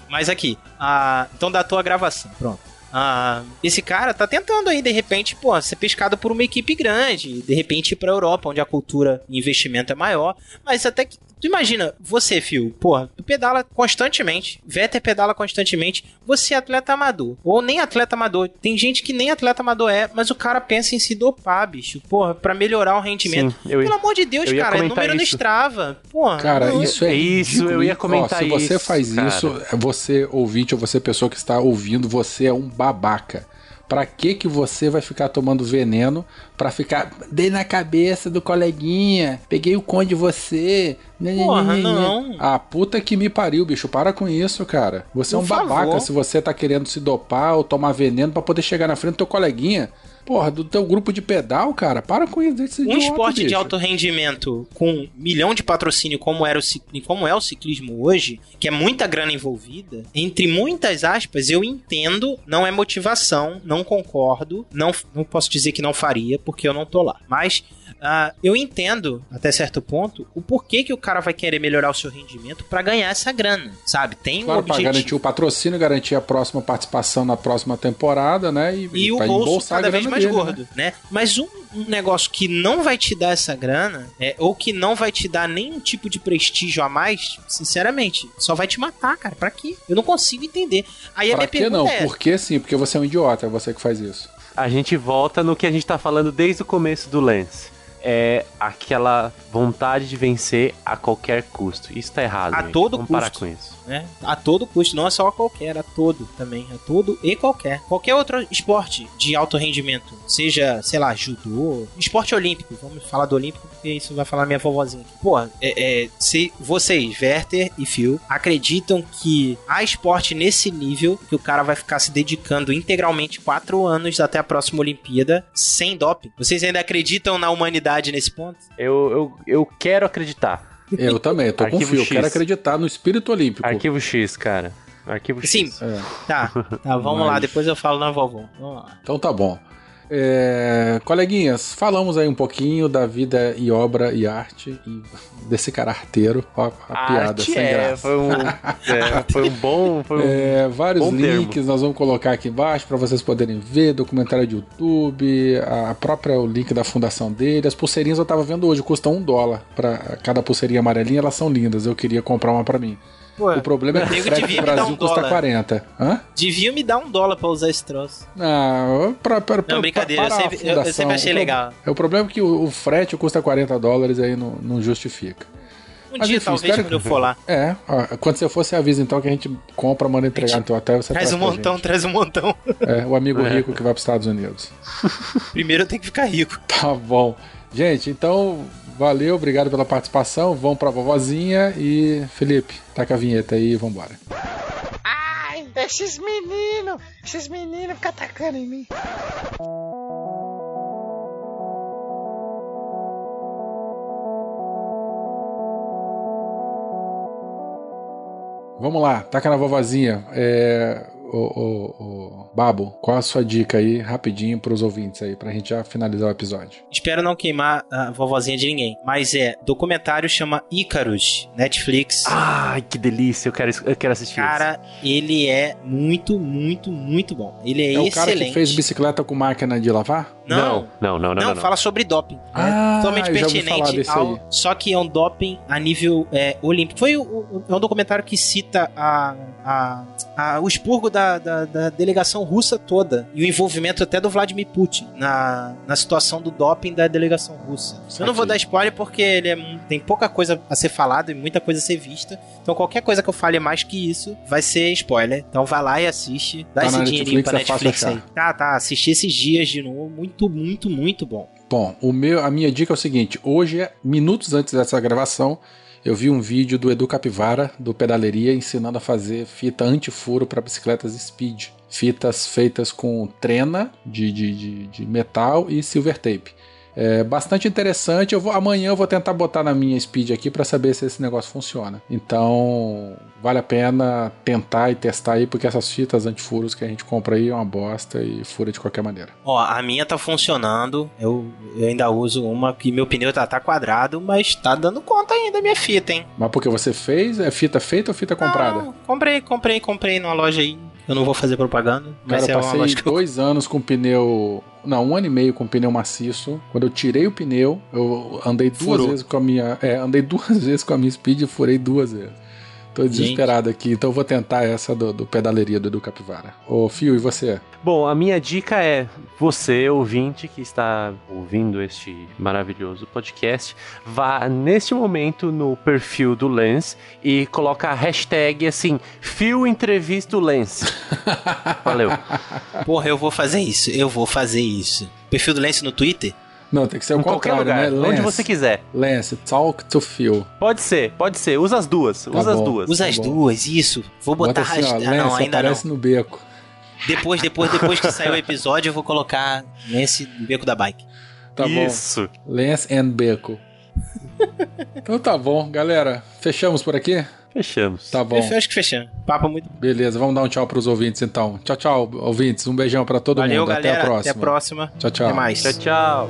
Mas aqui, ah, então datou a gravação, pronto. Ah, esse cara tá tentando aí, de repente, pô, ser pescado por uma equipe grande, de repente ir pra Europa, onde a cultura e investimento é maior. Mas até que. Tu imagina, você, Fio, porra, tu pedala constantemente, Vetter pedala constantemente, você é atleta amador, ou nem atleta amador. Tem gente que nem atleta amador é, mas o cara pensa em se dopar, bicho, porra, pra melhorar o rendimento. Sim, eu, Pelo amor de Deus, cara, é número no isso. Strava. Porra, Cara, não- isso é Isso, ridículo. eu ia Ó, comentar Se você isso, faz cara. isso, você ouvinte ou você pessoa que está ouvindo, você é um babaca. Pra que que você vai ficar tomando veneno pra ficar dei na cabeça do coleguinha, peguei o conde de você. né, né, Porra, né, não. Ah, puta que me pariu, bicho. Para com isso, cara. Você é Por um babaca favor. se você tá querendo se dopar ou tomar veneno pra poder chegar na frente do teu coleguinha. Porra, do teu grupo de pedal, cara. Para com isso. Um idiota, esporte de bicho. alto rendimento com um milhão de patrocínio como era o ciclismo, como é o ciclismo hoje, que é muita grana envolvida, entre muitas aspas, eu entendo, não é motivação, não concordo, não, não posso dizer que não faria, porque eu não tô lá. Mas ah, eu entendo, até certo ponto, o porquê que o cara vai querer melhorar o seu rendimento pra ganhar essa grana, sabe? Tem um Claro, pra objetivo. garantir o patrocínio, garantir a próxima participação na próxima temporada, né? E, e o pra bolso a cada vez mais dele, né? gordo, né? Mas um, um negócio que não vai te dar essa grana, é, ou que não vai te dar nenhum tipo de prestígio a mais, sinceramente, só vai te matar, cara. Pra quê? Eu não consigo entender. Aí a Pra minha que pergunta não? é: Por que sim? Porque você é um idiota, é você que faz isso. A gente volta no que a gente tá falando desde o começo do Lance. É aquela vontade de vencer a qualquer custo. Isso tá errado. A gente. todo Vamos parar custo. com isso. Né? A todo custo, não é só a qualquer, a todo também, a todo e qualquer. Qualquer outro esporte de alto rendimento, seja, sei lá, judô, esporte olímpico, vamos falar do olímpico, porque isso vai falar minha vovozinha aqui. Pô, é, é, se vocês, Werther e Phil, acreditam que há esporte nesse nível, que o cara vai ficar se dedicando integralmente quatro anos até a próxima Olimpíada, sem doping? Vocês ainda acreditam na humanidade nesse ponto? Eu, eu, eu quero acreditar. Eu também, eu tô com fio. Eu quero acreditar no espírito olímpico. Arquivo X, cara. Arquivo Sim. X. É, Tá, tá, vamos lá, Mas- depois eu falo na vovó. Vamos lá. então tá bom. É, coleguinhas, falamos aí um pouquinho da vida e obra e arte e desse cara arteiro. Ó, a piada Arte sem é, graça. foi um, é, foi um bom. Foi um, É, vários Bom links nós vamos colocar aqui embaixo para vocês poderem ver, documentário de YouTube, a própria o link da fundação dele. As pulseirinhas eu tava vendo hoje, custam um dólar para cada pulseirinha amarelinha, elas são lindas. Eu queria comprar uma para mim. Pô, O problema é que o frete devia no me dar Brasil um custa dólar. 40. Hã? Devia me dar um dólar pra usar esse troço. Não, pra, pra, pra, Não, brincadeira, eu para a sempre, eu- eu fundação. sempre achei O pro- legal. É o problema é que o, o frete custa 40 dólares aí não, não justifica. Um Mas dia, enfim, talvez, espero quando eu for lá. É, ó, quando você for, você avisa então que a gente compra, manda entregar no teu hotel você Traz um pra montão, gente. traz um montão. É, o amigo É. rico que vai para os Estados Unidos. Primeiro eu tenho que ficar rico. Tá bom. Gente, então, valeu, obrigado pela participação. Vamos pra vovozinha e Felipe, taca a vinheta aí e vambora. Ai, esses meninos, esses meninos ficam atacando em mim. Vamos lá, taca na vovozinha. É, o, o, o, Babo, qual a sua dica aí, rapidinho, pros ouvintes aí, pra gente já finalizar o episódio? Espero não queimar a vovozinha de ninguém, mas é, documentário chama Icarus, Netflix. Ai, que delícia, eu quero, eu quero assistir Cara, ele é muito, muito, muito bom. Ele é, É o excelente. cara que fez bicicleta com máquina de lavar? Não, Não, não, não, não. não, não. fala sobre doping. Ah, é totalmente pertinente falar desse ao, aí. Só que é um doping a nível é, olímpico. Foi o, o- é um documentário que cita a, a, a- o expurgo da, da, da delegação russa toda e o envolvimento até do Vladimir Putin na, na situação do doping da delegação russa. Eu não vou dar spoiler porque ele é tem pouca coisa a ser falada e muita coisa a ser vista. Então qualquer coisa que eu fale mais que isso vai ser spoiler. Então vai lá e assiste. Dá Tá esse dinheirinho Netflix, pra é Netflix aí. Tá, tá. Assisti esses dias de novo. Muito, muito, muito bom. Bom, o meu, a minha dica é o seguinte: hoje, minutos antes dessa gravação, eu vi um vídeo do Edu Capivara, do Pedaleria, ensinando a fazer fita antifuro para bicicletas speed. Fitas feitas com trena de, de, de, de metal e silver tape. É bastante interessante. Eu vou, amanhã eu vou tentar botar na minha speed aqui para saber se esse negócio funciona. Então, vale a pena tentar e testar aí, porque essas fitas antifuros que a gente compra aí é uma bosta e fura de qualquer maneira. Ó, a minha tá funcionando. Eu, eu ainda uso uma que meu pneu tá, tá quadrado, mas tá dando conta ainda minha fita, hein? Mas porque você fez? É fita feita ou fita comprada? Não, comprei, comprei, comprei numa loja aí. Eu não vou fazer propaganda, mas Cara, é eu passei dois anos com pneu. Não, um ano e meio com pneu maciço. Quando eu tirei o pneu, eu andei duas Furou. vezes com a minha. É, andei duas vezes com a minha speed e furei duas vezes. Tô desesperado aqui, então eu vou tentar essa do, do pedaleria do Edu Capivara. Ô, Fio, e você? Bom, a minha dica é você, ouvinte, que está ouvindo este maravilhoso podcast, vá neste momento no perfil do Lens e coloca a hashtag assim, Fio Entrevista Lens. Valeu. Porra, eu vou fazer isso, eu vou fazer isso. Perfil do Lance no Twitter? Não, tem que ser o em qualquer contrário, lugar, né? onde Lance, você quiser. Lance, talk to Phil. Pode ser, pode ser. Usa as duas, Tá usa as bom. duas. Usa Tá as bom. duas, isso. Vou botar Bota assim, ó. Lance, Ah, não, ainda não. aparece no beco. Depois, depois, depois que sair o episódio, eu vou colocar nesse beco da bike. Tá Isso. bom. Lance and Beco. então tá bom, galera. Fechamos por aqui? Fechamos. Tá bom. Eu acho que fechamos. Papo muito Beleza, vamos dar um tchau pros ouvintes então. Tchau, tchau, ouvintes. Um beijão pra todo Valeu, mundo. galera. Até a próxima. Até a próxima. Tchau, tchau. Até mais. Tchau, tchau.